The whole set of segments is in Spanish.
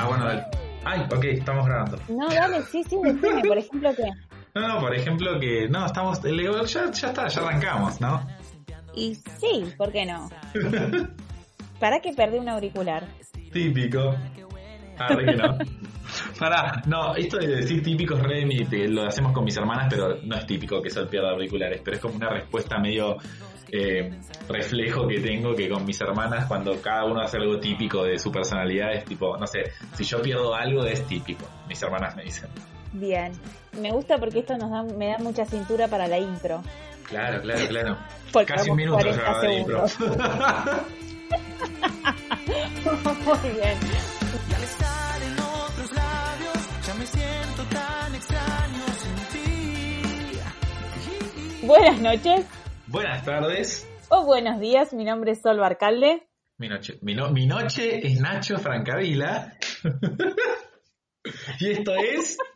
Ah, bueno, dale. Ay, ok, estamos grabando. No, dale, sí, sí, decime, por ejemplo, que. No, no, por ejemplo que... No, estamos... el- Ya, ya está, ya arrancamos, ¿no? Y sí, ¿por qué no? ¿Para que perdí un auricular? Típico. Ah, que no. Pará, no, esto de decir típico es re lo hacemos con mis hermanas, pero no es típico que Sol pierda auriculares, pero es como una respuesta medio eh, reflejo que tengo que con mis hermanas cuando cada uno hace algo típico de su personalidad es tipo, no sé, si yo pierdo algo es típico, mis hermanas me dicen. Bien. Me gusta porque esto nos da, me da mucha cintura para la intro. Claro, claro, claro. Porque Casi un minuto 40 ya de impro. Muy bien. Y al estar en otros labios, ya me siento tan extraño sin ti. Buenas noches Buenas tardes. o buenos días. Mi nombre es Sol Barcalde. Mi noche, mi, no- mi noche es Nacho Francavila. y esto es.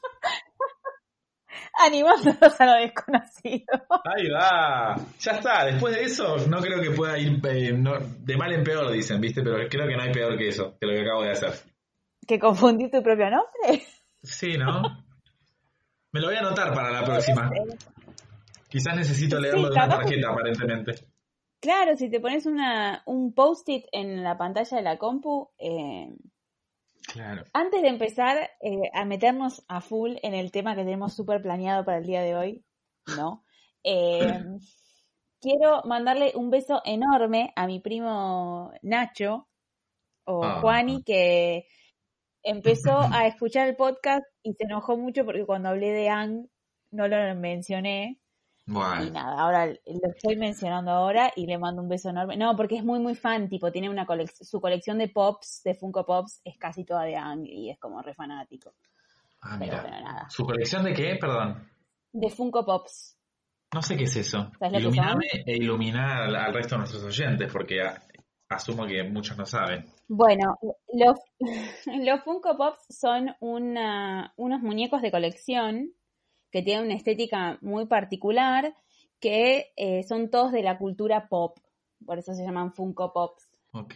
Animándonos a lo desconocido. Ahí va. Ya está. Después de eso, no creo que pueda ir eh, no- de mal en peor, dicen, ¿viste? Pero creo que no hay peor que eso, que lo que acabo de hacer. ¿Que confundí tu propio nombre? Sí, ¿no? Me lo voy a anotar para la próxima. Quizás necesito leerlo Sí, de una tarjeta, aparentemente. Claro, si te pones una, un post-it en la pantalla de la compu, eh, Claro. Antes de empezar eh, a meternos a full en el tema que tenemos súper planeado para el día de hoy, ¿no? Eh, quiero mandarle un beso enorme a mi primo Nacho, o Ah. Juani, que empezó a escuchar el podcast y se enojó mucho porque cuando hablé de Ang no lo mencioné. Y nada, ahora lo estoy mencionando ahora y le mando un beso enorme. No, porque es muy, muy fan, tipo, tiene una colec su colección de pops, de Funko Pops, es casi toda de Ang y es como re fanático. Ah, Pero mira. bueno, nada. ¿Su colección de qué? Perdón. De Funko Pops. No sé qué es eso. ¿Sabes lo que Iluminame e iluminar al, al resto de nuestros oyentes, porque a- asumo que muchos no saben. Bueno, los, los Funko Pops son una, unos muñecos de colección que tienen una estética muy particular, que eh, son todos de la cultura pop. Por eso se llaman Funko Pops. Ok.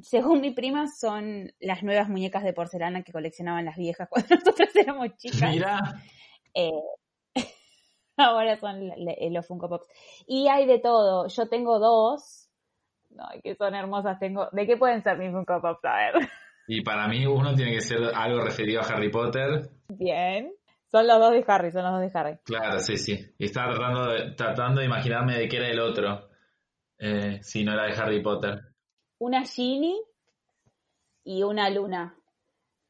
Según mi prima, son las nuevas muñecas de porcelana que coleccionaban las viejas cuando nosotros éramos chicas. Mira. Eh, ahora son la- los Funko Pops. Y hay de todo. Yo tengo dos. Ay, que son hermosas. Tengo. ¿De qué pueden ser mis Funko Pops? A ver. Y para mí uno tiene que ser algo referido a Harry Potter. Bien. Son los dos de Harry, son los dos de Harry. Claro, sí, sí. Y estaba tratando de, tratando de imaginarme de qué era el otro. Eh, si no era de Harry Potter. Una Ginny y una Luna.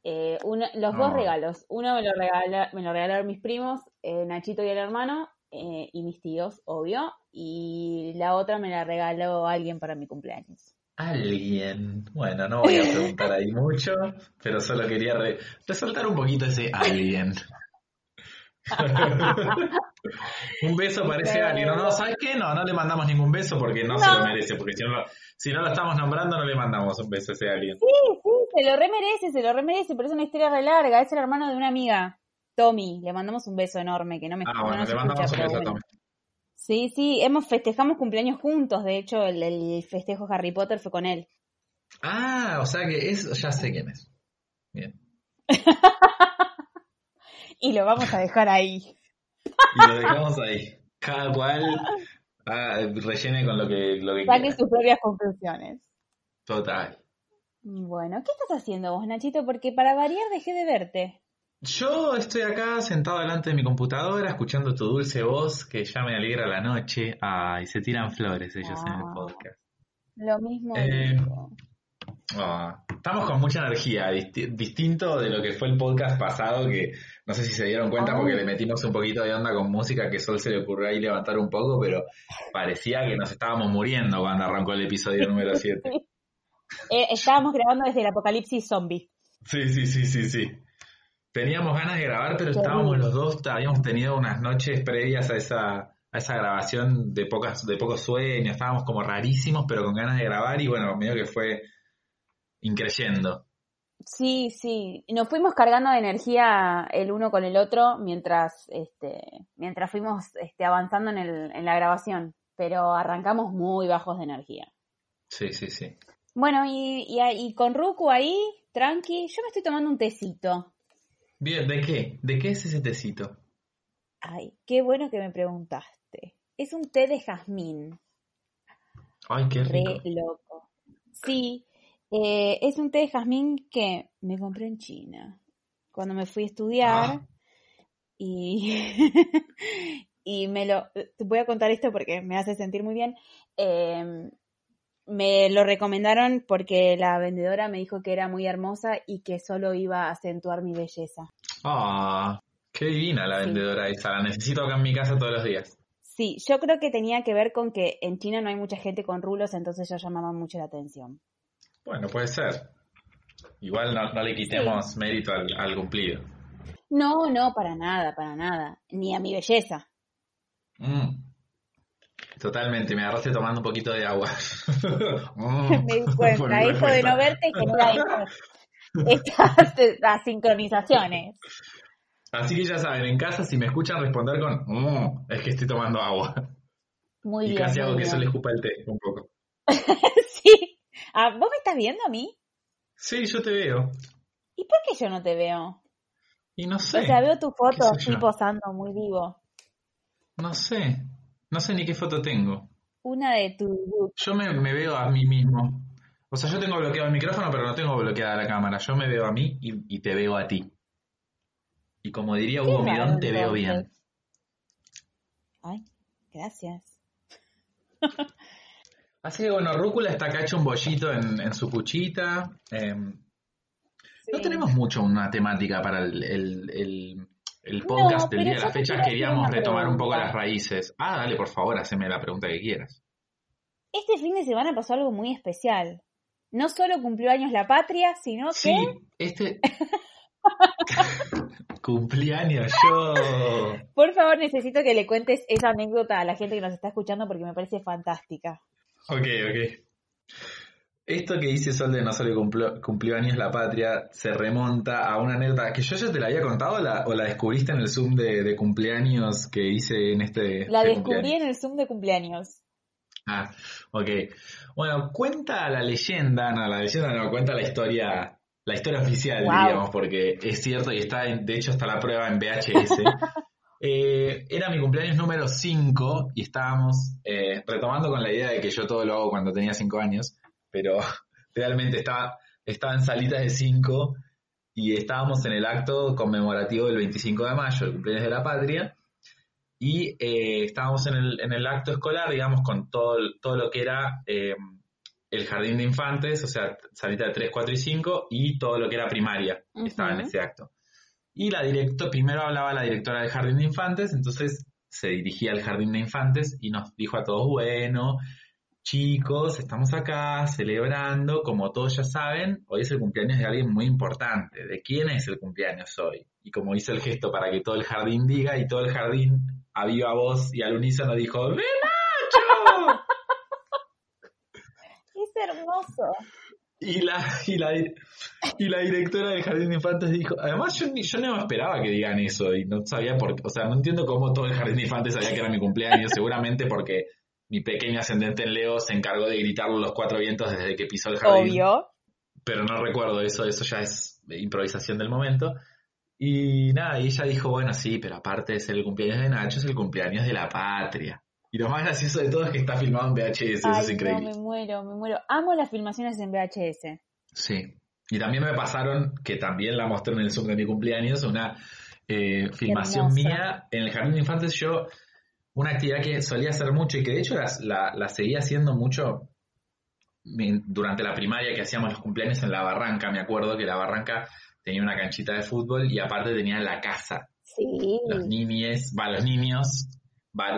Eh, una- los dos Ah. regalos. Uno me lo, regala, me lo regalaron mis primos, eh, Nachito y el hermano, eh, y mis tíos, obvio. Y la otra me la regaló alguien para mi cumpleaños. Alguien. Bueno, no voy a preguntar ahí mucho, pero solo quería re- resaltar un poquito ese alguien. un beso para ese alguien. No, no, ¿sabes qué? No, no le mandamos ningún beso porque no, se No. lo merece. Porque si no, lo- si no lo estamos nombrando, no le mandamos un beso a ese alguien. Sí, sí, se lo remerece, se lo remerece, pero es una historia re larga. Es el hermano de una amiga, Tommy. Le mandamos un beso enorme, que no me Ah, no bueno, nos le mandamos escucha, un beso a bueno. Tommy. Sí, sí, hemos festejamos cumpleaños juntos. De hecho, el, el festejo Harry Potter fue con él. Ah, o sea que es, ya sé quién es. Bien. Y lo vamos a dejar ahí. Y lo dejamos ahí. Cada cual ah, rellene con lo que, lo que Saque quiera. sus propias conclusiones. Total. Bueno, ¿qué estás haciendo vos, Nachito? Porque para variar dejé de verte. Yo estoy acá sentado delante de mi computadora escuchando tu dulce voz que ya me alegra la noche. Ay, se tiran flores ellos en el Ah. podcast. Lo mismo Eh, digo. Ah, estamos con mucha energía, disti- distinto de lo que fue el podcast pasado, que no sé si se dieron cuenta Ah. porque le metimos un poquito de onda con música que Sol se le ocurrió ahí levantar un poco, pero parecía que nos estábamos muriendo cuando arrancó el episodio número 7. Eh, estábamos grabando desde el apocalipsis zombie. Sí, sí, sí, sí, sí. Teníamos ganas de grabar, pero estábamos los dos, habíamos tenido unas noches previas a esa, a esa grabación de pocas, de pocos sueños, estábamos como rarísimos, pero con ganas de grabar, y bueno, medio que fue increyendo. Sí, sí. Nos fuimos cargando de energía el uno con el otro mientras, este, mientras fuimos este, avanzando en, el, en la grabación. Pero arrancamos muy bajos de energía. Sí, sí, sí. Bueno, y, y, y con Ruku ahí, tranqui. Yo me estoy tomando un tecito. Bien, ¿de qué? ¿De qué es ese tecito? Ay, qué bueno que me preguntaste. Es un té de jazmín. Ay, qué Re rico. loco. Sí, eh, es un té de jazmín que me compré en China cuando me fui a estudiar Ah. y, y me lo... Te voy a contar esto porque me hace sentir muy bien. Eh, me lo recomendaron porque la vendedora me dijo que era muy hermosa y que solo iba a acentuar mi belleza. Ah, qué divina la Sí. vendedora esa. La necesito acá en mi casa todos los días. Sí, yo creo que tenía que ver con que en China no hay mucha gente con rulos, entonces yo llamaba mucho la atención. Bueno, puede ser. Igual no, no le quitemos mérito al, al cumplido. No, no, para nada, para nada. Ni a mi belleza. Mm. Totalmente, me agarraste tomando un poquito de agua. Mm. Me di cuenta. Eso de no verte genera estas, estas, estas sincronizaciones. Así que ya saben, en casa si me escuchan responder con "Mm", es que estoy tomando agua. Muy y bien. casi hago que eso le escupa el té un poco. Ah, ¿Vos me estás viendo a mí? Sí, yo te veo. ¿Y por qué yo no te veo? Y no sé. O sea, veo tu foto así posando muy vivo. No sé. No sé ni qué foto tengo. Una de tu look. Yo me, me veo a mí mismo. O sea, yo tengo bloqueado el micrófono, pero no tengo bloqueada la cámara. Yo me veo a mí y, y te veo a ti. Y como diría Hugo Midón, te veo bien. Ay, gracias. Así que bueno, Rúcula está acá hecho un bollito en, en su cuchita. Eh, No Sí. tenemos mucho una temática para el, el- el- el podcast del día de la fecha. Queríamos retomar un poco las raíces. Ah, dale, por favor, haceme la pregunta que quieras. Este fin de semana pasó algo muy especial. No solo cumplió años la patria, sino Sí, que, este... Cumpleaños yo. por favor, necesito que le cuentes esa anécdota a la gente que nos está escuchando porque me parece fantástica. Ok, ok. Esto que dice Sol de no solo cumplió, cumplió años la patria se remonta a una anécdota que yo ya te la había contado o la, o la descubriste en el Zoom de, de cumpleaños que hice en este. La este descubrí cumpleaños? en el Zoom de cumpleaños. Ah, ok. Bueno, cuenta la leyenda, no, la leyenda no, cuenta la historia, la historia oficial, Wow. diríamos, porque es cierto y está, en- de hecho, está la prueba en VHS. Eh, era mi cumpleaños número 5 y estábamos eh, retomando con la idea de que yo todo lo hago cuando tenía 5 años, pero realmente estaba, estaba en salitas de 5 y estábamos en el acto conmemorativo del 25 de mayo, el cumpleaños de la patria, y eh, estábamos en el, en el acto escolar, digamos, con todo, todo lo que era eh, el jardín de infantes, o sea, salita de 3, 4 y 5, y todo lo que era primaria, estaba en ese acto. Y la directo, primero hablaba la directora del jardín de infantes, entonces se dirigía al jardín de infantes y nos dijo a todos, bueno, chicos, estamos acá celebrando, como todos ya saben, hoy es el cumpleaños de alguien muy importante. ¿De quién es el cumpleaños hoy? Y como hizo el gesto para que todo el jardín diga, y todo el jardín a viva voz y al unísono dijo, ¡De Nacho! Es hermoso. Y la, y la, y la directora del Jardín de Infantes dijo, además yo, ni- yo no me esperaba que digan eso y no sabía por qué, o sea, no entiendo cómo todo el Jardín de Infantes sabía que era mi cumpleaños, seguramente porque mi pequeño ascendente en Leo se encargó de gritarlo los cuatro vientos desde que pisó el jardín, Obvio. pero no recuerdo eso, eso ya es improvisación del momento. Y nada, y ella dijo, bueno, sí, pero aparte de ser el cumpleaños de Nacho, es el cumpleaños de la patria. Y lo más gracioso de todo es que está filmado en VHS, eso es increíble. no, me muero, me muero. Amo las filmaciones en VHS. Sí. Y también me pasaron, que también la mostré en el Zoom de mi cumpleaños, una eh, filmación mía en el Jardín de Infantes. Yo, una actividad que solía hacer mucho y que de hecho la, la, la seguía haciendo mucho durante la primaria que hacíamos los cumpleaños en la barranca. Me acuerdo que la barranca tenía una canchita de fútbol y aparte tenía la casa. Sí. Los niñes, va, los niños,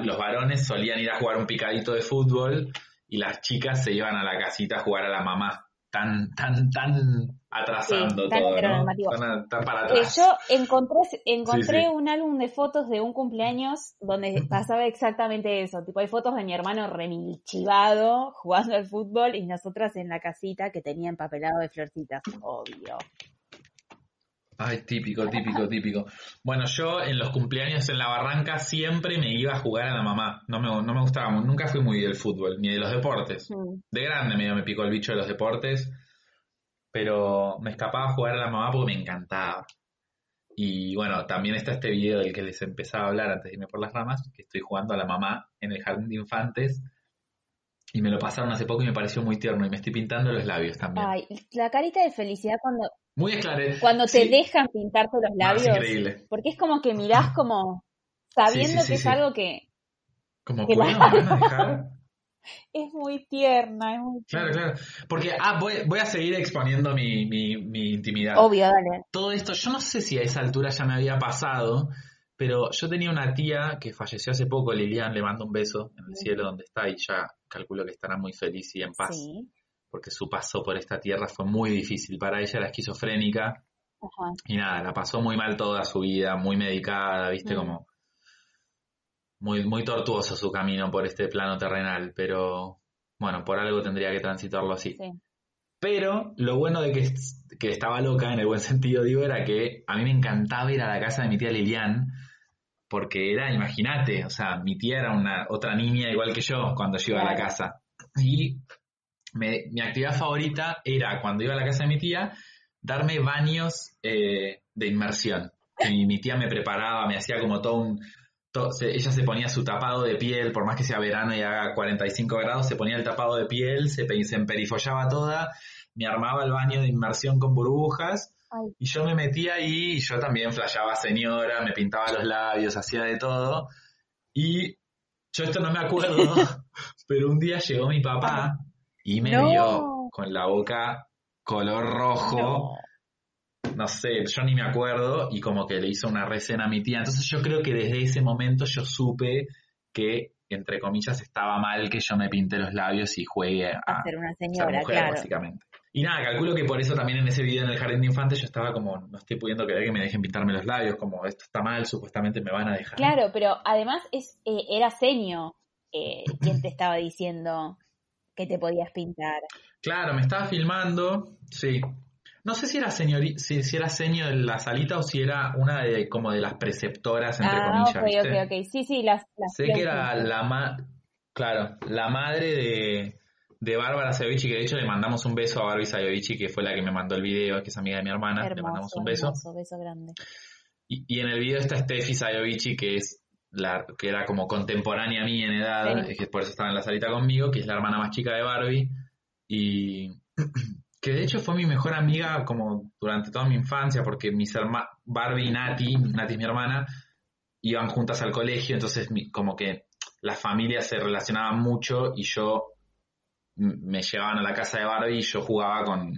los varones solían ir a jugar un picadito de fútbol y las chicas se iban a la casita a jugar a la mamá. Tan, tan, tan atrasando Sí, tan todo, ¿no? heteronormativo. Tan, tan para Eh, yo encontré, encontré Sí, sí. un álbum de fotos de un cumpleaños donde pasaba exactamente eso. Tipo, hay fotos de mi hermano remilchivado jugando al fútbol y nosotras en la casita que tenía empapelado de florcitas. Obvio. Ay, típico, típico, típico. Bueno, yo en los cumpleaños en la barranca siempre me iba a jugar a la mamá. No me, no me gustaba, nunca fui muy del fútbol, ni de los deportes. Mm. De grande medio me picó el bicho de los deportes, pero me escapaba a jugar a la mamá porque me encantaba. Y bueno, también está este video del que les empezaba a hablar antes de irme por las ramas, que estoy jugando a la mamá en el jardín de infantes. Y me lo pasaron hace poco y me pareció muy tierno. Y me estoy pintando los labios también. Ay, la carita de felicidad cuando, Muy esclarecido. cuando te dejan pintarte los labios. increíble. Porque es como que mirás como sabiendo Sí, sí, sí, que es sí. algo que Como que la- ¿me van a dejar? es muy tierna, es muy Claro, claro. Porque, ah, voy, voy a seguir exponiendo mi, mi, mi intimidad. Obvio, dale. Todo esto, yo no sé si a esa altura ya me había pasado, pero yo tenía una tía que falleció hace poco, Lilian, le mando un beso en el cielo donde está y ya calculo que estará muy feliz y en paz, Sí. Porque su paso por esta tierra fue muy difícil. Para ella era esquizofrénica Ajá. y nada, la pasó muy mal toda su vida, muy medicada, viste, Mm. como muy, muy tortuoso su camino por este plano terrenal, pero bueno, por algo tendría que transitarlo así. Sí. Pero lo bueno de que, que estaba loca, en el buen sentido digo, era que a mí me encantaba ir a la casa de mi tía Lilian, porque era, imagínate, o sea, mi tía era una otra niña igual que yo cuando yo iba a la casa. Y me- mi actividad favorita era, cuando iba a la casa de mi tía, darme baños eh, de inmersión. Que mi, mi tía me preparaba, me hacía como todo un... se- ella se ponía su tapado de piel, por más que sea verano y haga 45 grados, se ponía el tapado de piel, se, se emperifollaba toda, me armaba el baño de inmersión con burbujas Ay, y yo me metía ahí y yo también flasheaba señora, me pintaba los labios, hacía de todo. Y yo esto no me acuerdo, pero un día llegó mi papá y me No. vio con la boca color rojo, no. no. sé, yo ni me acuerdo, y como que le hizo una recena a mi tía. Entonces yo creo que desde ese momento yo supe que, entre comillas, estaba mal que yo me pinte los labios y juegue a, a ser una ser señora, mujer, claro. básicamente. Y nada, calculo que por eso también en ese video en el jardín de infantes yo estaba como, no estoy pudiendo creer que me dejen pintarme los labios, como esto está mal, supuestamente me van a dejar. Claro, pero además es eh, era Senio eh, quien te estaba diciendo que te podías pintar. Claro, me estaba filmando, sí. No sé si era señori, si, si era señor de la salita o si era una de como de las preceptoras, entre ah, comillas, ok, ¿viste? ok, ok. Sí, sí, las... las Sé que era la ma claro, la madre de, de Bárbara Sayovici, que de hecho le mandamos un beso a Barbie Sayovici, que fue la que me mandó el video, que es amiga de mi hermana, le mandamos Hermoso, un beso. hermoso, beso grande. Y, y en el video está Steffi Sayovici, que es la que era como contemporánea a mí en edad, Sí. que por eso estaba en la salita conmigo, que es la hermana más chica de Barbie, y que de hecho fue mi mejor amiga como durante toda mi infancia, porque mis hermanas, Barbie y Nati, Nati es mi hermana, iban juntas al colegio, entonces mi- como que las familias se relacionaban mucho y yo me llevaban a la casa de Barbie y yo jugaba con,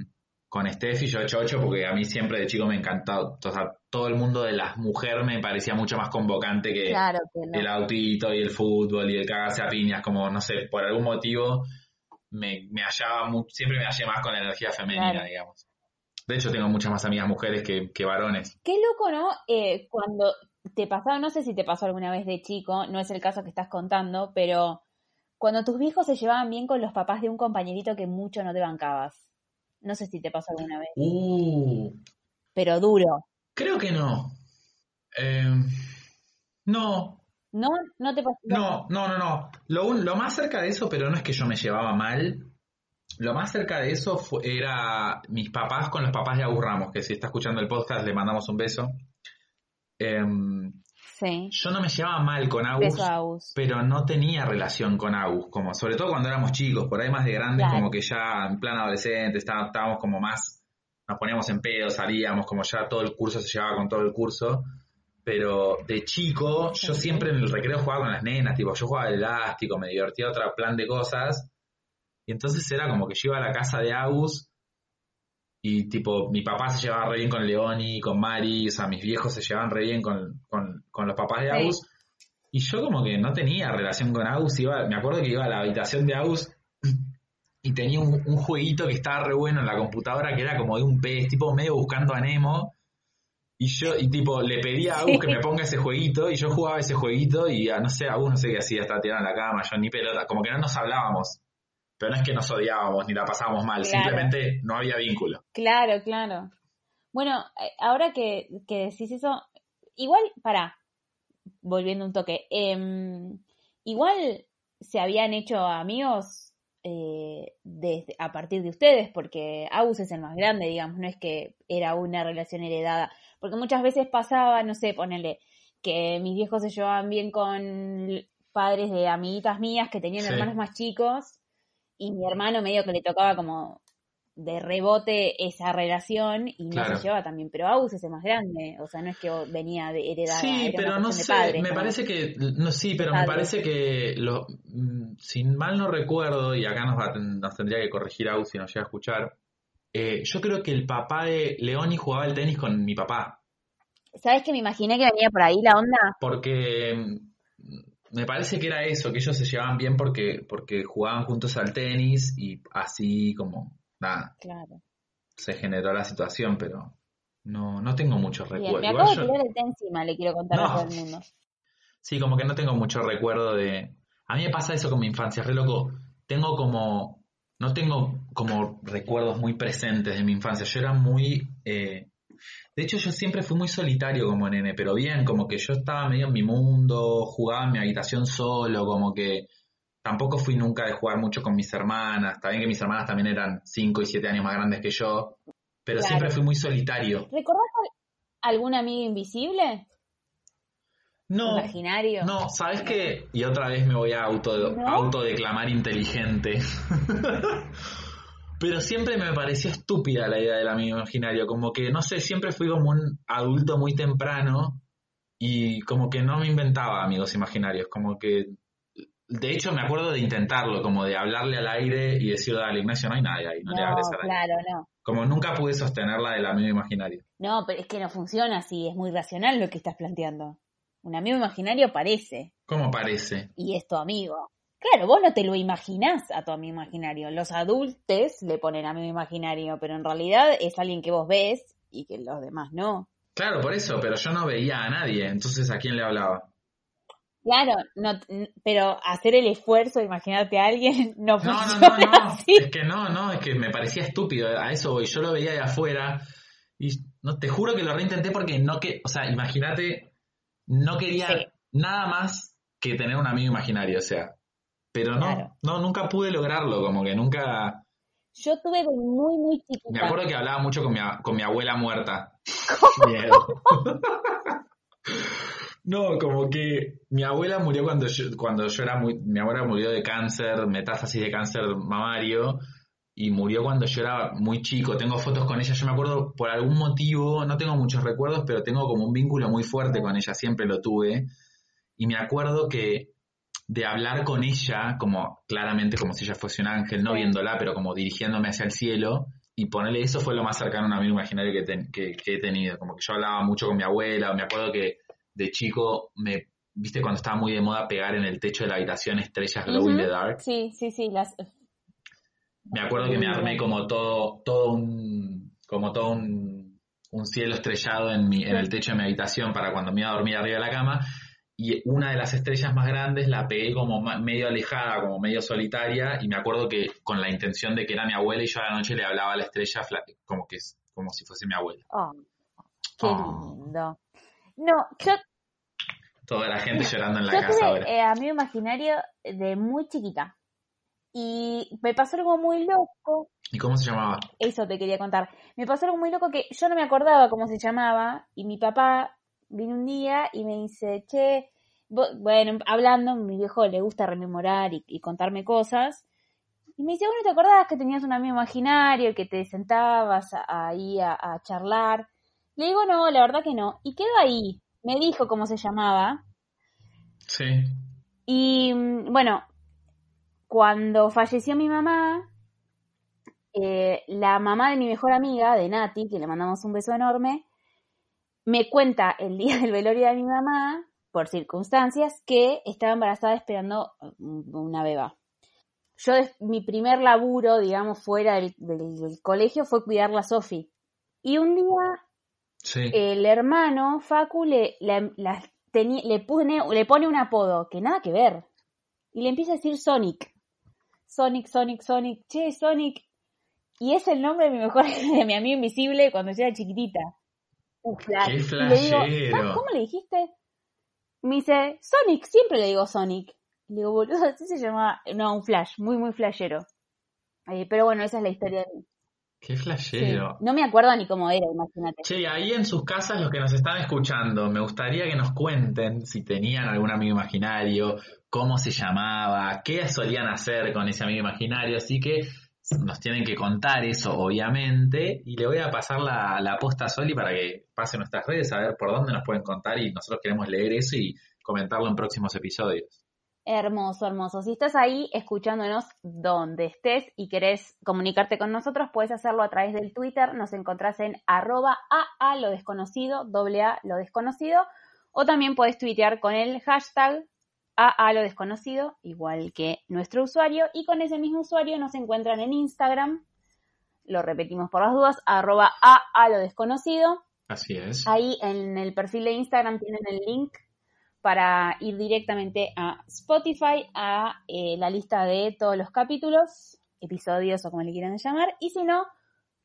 con Steffi, yo hecho ocho porque a mí siempre de chico me encantaba, o sea, todo el mundo de las mujeres me parecía mucho más convocante que Claro que no. el autito y el fútbol y el cagarse a piñas, como no sé, por algún motivo me, me hallaba, siempre me hallé más con la energía femenina, Claro. digamos. De hecho, tengo muchas más amigas mujeres que, que varones. Qué loco, ¿no? Eh, cuando te pasaba, no sé si te pasó alguna vez de chico, no es el caso que estás contando, pero cuando tus viejos se llevaban bien con los papás de un compañerito que mucho no te bancabas. No sé si te pasó alguna vez, Uh, pero duro. creo que no. Eh, no, ¿No? ¿No te pasó? no, no, no, no. Lo, un- lo más cerca de eso, pero no es que yo me llevaba mal. Lo más cerca de eso fue- era mis papás con los papás de Agus Ramos, que si está escuchando el podcast le mandamos un beso. Em, Sí. yo no me llevaba mal con Agus, pero no tenía relación con Agus, como sobre todo cuando éramos chicos, por ahí más de grandes, Claro. como que ya en plan adolescente está- estábamos como más, nos poníamos en pedo, salíamos, como ya todo el curso se llevaba con todo el curso, pero de chico yo siempre en el recreo jugaba con las nenas, tipo yo jugaba al elástico, me divertía otro plan de cosas, y entonces era como que yo iba a la casa de Agus y tipo, mi papá se llevaba re bien con Leoni, con Mari, o sea, mis viejos se llevaban re bien con, con, con los papás de Sí. Agus. Y yo como que no tenía relación con Agus, iba, me acuerdo que iba a la habitación de Agus y tenía un, un jueguito que estaba re bueno en la computadora que era como de un pez, tipo medio buscando a Nemo. Y yo, y tipo, le pedía a Agus Sí. que me ponga ese jueguito y yo jugaba ese jueguito y a, no sé, Agus no sé qué hacía, estaba tirado en la cama, yo ni pelota, como que no nos hablábamos. Pero no es que nos odiábamos ni la pasábamos mal, Claro. simplemente no había vínculo. Claro, claro. Bueno, eh, ahora que, que decís eso, igual, para, volviendo un toque, em, igual se habían hecho amigos eh, desde, a partir de ustedes, porque Agus es el más grande, digamos, no es que era una relación heredada, porque muchas veces pasaba, no sé, ponele, que mis viejos se llevaban bien con padres de amiguitas mías que tenían Sí. hermanos más chicos y mi hermano medio que le tocaba como de rebote esa relación y no Claro. se llevaba también, pero Agus es el más grande, o sea, no es que venía de heredada, Sí, pero no sé, me parece que, no, sí, pero me parece que, lo, mm, si mal no recuerdo, y acá nos, va nos tendría que corregir Agus si nos llega a escuchar, eh, yo creo que el papá de Leoni jugaba el tenis con mi papá, ¿Sabes que me imaginé que venía por ahí la onda? porque mm, me parece que era eso, que ellos se llevaban bien porque, porque jugaban juntos al tenis y así como, nada, Claro. se generó la situación, pero no, no tengo muchos recuerdos. me Igual acabo yo- de tirar el té encima, le quiero contar No. a todo el mundo. Sí, como que no tengo mucho recuerdo de... A mí me pasa eso con mi infancia, re loco. Tengo como... No tengo como recuerdos muy presentes de mi infancia. Yo era muy... eh, De hecho, yo siempre fui muy solitario como nene, pero bien, como que yo estaba medio en mi mundo, jugaba en mi habitación solo, como que tampoco fui nunca de jugar mucho con mis hermanas. Está bien que mis hermanas también eran 5 y 7 años más grandes que yo, pero Claro. siempre fui muy solitario. ¿Recordás al- algún amigo invisible? No, Imaginario. No, ¿sabes qué? Y otra vez me voy a auto, ¿No? autodeclamar inteligente. Pero siempre me pareció estúpida la idea del amigo imaginario. Como que, no sé, siempre fui como un adulto muy temprano y como que no me inventaba amigos imaginarios. Como que, de hecho, me acuerdo de intentarlo, como de hablarle al aire y decir, dale, Ignacio, no hay nadie ahí, no, le hables al aire. claro, no. Como nunca pude sostener la del amigo imaginario. No, pero es que no funciona así, es muy racional lo que estás planteando. Un amigo imaginario parece, ¿Cómo parece? y es tu amigo. Claro, vos no te lo imaginás a tu amigo imaginario. Los adultos le ponen amigo imaginario, pero en realidad es alguien que vos ves y que los demás no. Claro, por eso, pero yo no veía a nadie, entonces ¿a quién le hablaba? Claro, no, pero hacer el esfuerzo de imaginarte a alguien no No, no, funciona no, no. así. Es que no, no, es que me parecía estúpido. A eso voy. Yo lo veía de afuera y no te juro que lo reintenté porque no que, o sea, imagínate, no quería Sí. nada más que tener un amigo imaginario, o sea. Pero no, Claro. no, nunca pude lograrlo, como que nunca. Yo tuve de muy, muy Me chiquita. acuerdo que hablaba mucho con mi, con mi abuela muerta. Miedo. No, como que mi abuela murió cuando yo, cuando yo era muy, mi abuela murió de cáncer, metástasis de cáncer mamario, y murió cuando yo era muy chico. Tengo fotos con ella, yo me acuerdo por algún motivo, no tengo muchos recuerdos, pero tengo como un vínculo muy fuerte con ella, siempre lo tuve. Y me acuerdo que de hablar con ella, como claramente como si ella fuese un ángel, no viéndola, pero como dirigiéndome hacia el cielo, y ponerle eso fue lo más cercano a un amigo imaginario que, ten- que, que he tenido. Como que yo hablaba mucho con mi abuela, me acuerdo que de chico me, viste cuando estaba muy de moda pegar en el techo de la habitación estrellas glow in the dark. Sí, sí, sí, las... Me acuerdo que me armé como todo, todo un, como todo un, un cielo estrellado en mi, en el techo de mi habitación para cuando me iba a dormir arriba de la cama. Y una de las estrellas más grandes la pegué como medio alejada, como medio solitaria, y me acuerdo que con la intención de que era mi abuela y yo a la noche le hablaba a la estrella como que como si fuese mi abuela. Oh, qué Oh. lindo. No, yo, Toda la gente llorando en la yo casa tuve ahora. eh, amigo imaginario de muy chiquita. Y me pasó algo muy loco. ¿Y cómo se llamaba? Eso te quería contar. Me pasó algo muy loco que yo no me acordaba cómo se llamaba. Y mi papá vino un día y me dice, che, bueno, hablando, mi viejo le gusta rememorar y, y contarme cosas. Y me dice, bueno, ¿te acordabas que tenías un amigo imaginario, que te sentabas ahí a, a charlar? Le digo, no, la verdad que no. Y quedó ahí. Me dijo cómo se llamaba. Sí. Y bueno, cuando falleció mi mamá, eh, la mamá de mi mejor amiga, de Nati, que le mandamos un beso enorme, me cuenta el día del velorio de mi mamá, por circunstancias, que estaba embarazada esperando una beba. Yo, mi primer laburo, digamos, fuera del, del- del colegio fue cuidarla a Sofi. Y un día Sí. el hermano Facu le, la- la- teni- le, pone, le pone un apodo que nada que ver. Y le empieza a decir Sonic. Sonic, Sonic, Sonic. Che, Sonic. Y es el nombre de mi mejor de mi amigo invisible cuando yo era chiquitita. Un flash. ¡Qué Y le digo, flashero! "¿Sabes ¿cómo le dijiste? Me dice, Sonic, siempre le digo Sonic. Y le digo, boludo, así se llamaba. No, un flash, muy, muy flashero. Eh, pero bueno, esa es la historia de Qué Sí. flashero. No me acuerdo ni cómo era, imagínate. Che, ahí en sus casas los que nos están escuchando, me gustaría que nos cuenten si tenían algún amigo imaginario, cómo se llamaba, qué solían hacer con ese amigo imaginario, así que nos tienen que contar eso, obviamente, y le voy a pasar la, la posta a Soli para que pase nuestras redes a ver por dónde nos pueden contar y nosotros queremos leer eso y comentarlo en próximos episodios. Hermoso, hermoso. Si estás ahí escuchándonos donde estés y querés comunicarte con nosotros, puedes hacerlo a través del Twitter. Nos encontrás en arroba a lo desconocido, doble a lo desconocido. O también puedes tuitear con el hashtag a lo desconocido, igual que nuestro usuario. Y con ese mismo usuario nos encuentran en Instagram. Lo repetimos por las dudas, arroba a lo desconocido. Así es. Ahí en el perfil de Instagram tienen el link para ir directamente a Spotify, a eh, la lista de todos los capítulos, episodios o como le quieran llamar. Y si no,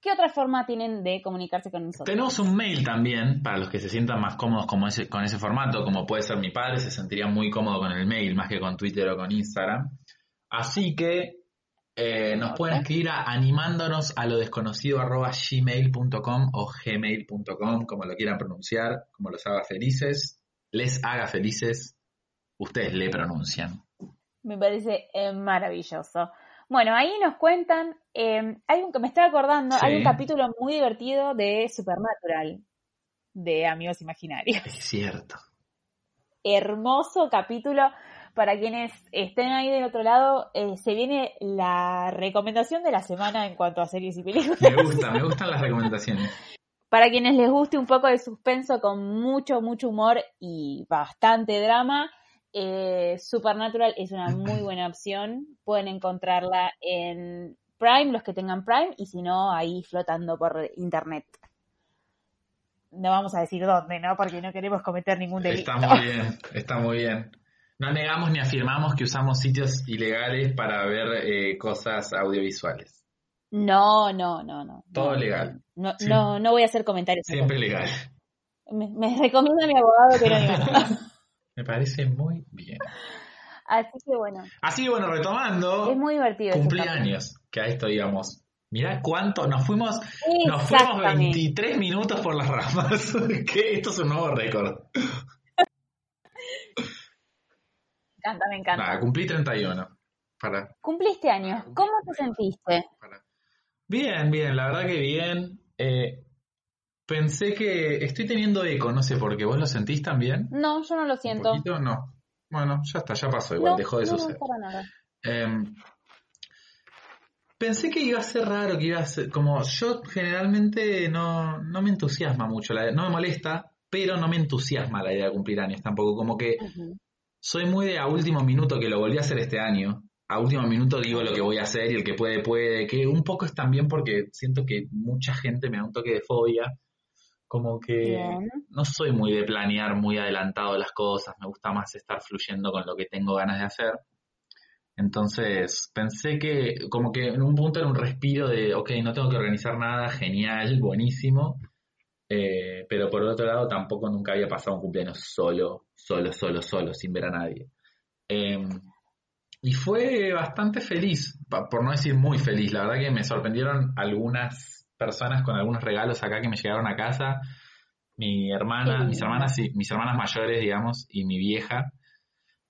¿qué otra forma tienen de comunicarse con nosotros? Tenemos un mail también para los que se sientan más cómodos como ese, con ese formato, como puede ser mi padre, se sentiría muy cómodo con el mail más que con Twitter o con Instagram. Así que eh, nos pueden escribir a animándonos a lo desconocido arroba gmail.com o gmail.com, como lo quieran pronunciar, como los haga felices, les haga felices, ustedes le pronuncian. Me parece eh, maravilloso. Bueno, ahí nos cuentan, eh, hay un que me estaba acordando, Sí. hay un capítulo muy divertido de Supernatural, de Amigos Imaginarios. Es cierto. hermoso capítulo. Para quienes estén ahí del otro lado, eh, se viene la recomendación de la semana en cuanto a series y películas. Me gusta, me gustan las recomendaciones. Para quienes les guste un poco de suspenso con mucho, mucho humor y bastante drama, eh, Supernatural es una muy buena opción. Pueden encontrarla en Prime, los que tengan Prime, y si no, ahí flotando por internet. No vamos a decir dónde, ¿no? Porque no queremos cometer ningún delito. Está muy bien, está muy bien. No negamos ni afirmamos que usamos sitios ilegales para ver eh, cosas audiovisuales. No, no, no, no. Todo no, legal. No, Sí. no, no voy a hacer comentarios. Siempre legal. Me, me recomienda mi abogado que no. Me parece muy bien. Así que bueno, Así que bueno, retomando, es muy divertido. ese cumplí capítulo. años, que a esto digamos. Mirá cuánto, nos fuimos, nos fuimos Exactamente. 23 minutos por las ramas. que esto es un nuevo récord. Me encanta, me encanta. Nada, cumplí 31. Para, Cumpliste años. ¿Cómo te sentiste? para. Bien, bien, la verdad que bien. Eh, pensé que estoy teniendo eco, no sé por qué. ¿Vos lo sentís también? No, yo no lo ¿Un siento. poquito? No. Bueno, ya está, ya pasó, igual no, dejó de no, no, suceder. para nada. Em, pensé que iba a ser raro, que iba a ser. Como yo generalmente no, no me entusiasma mucho, la, no me molesta, pero no me entusiasma la idea de cumplir años tampoco. Como que soy muy de a último minuto, que lo volví a hacer este año. A último minuto digo lo que voy a hacer y el que puede, puede. Que un poco es también porque siento que mucha gente me da un toque de fobia. Como que Bien. no soy muy de planear muy adelantado las cosas, me gusta más estar fluyendo con lo que tengo ganas de hacer. Entonces pensé que como que en un punto era un respiro de, ok, no tengo que organizar nada, genial, buenísimo, Eh, pero por otro lado tampoco nunca había pasado un cumpleaños solo, solo, solo, solo, sin ver a nadie. Eh, y fue bastante feliz, por no decir muy feliz, la verdad que me sorprendieron algunas personas con algunos regalos acá que me llegaron a casa. Mi hermana, mis hermanas, mis hermanas mayores, digamos, y mi vieja,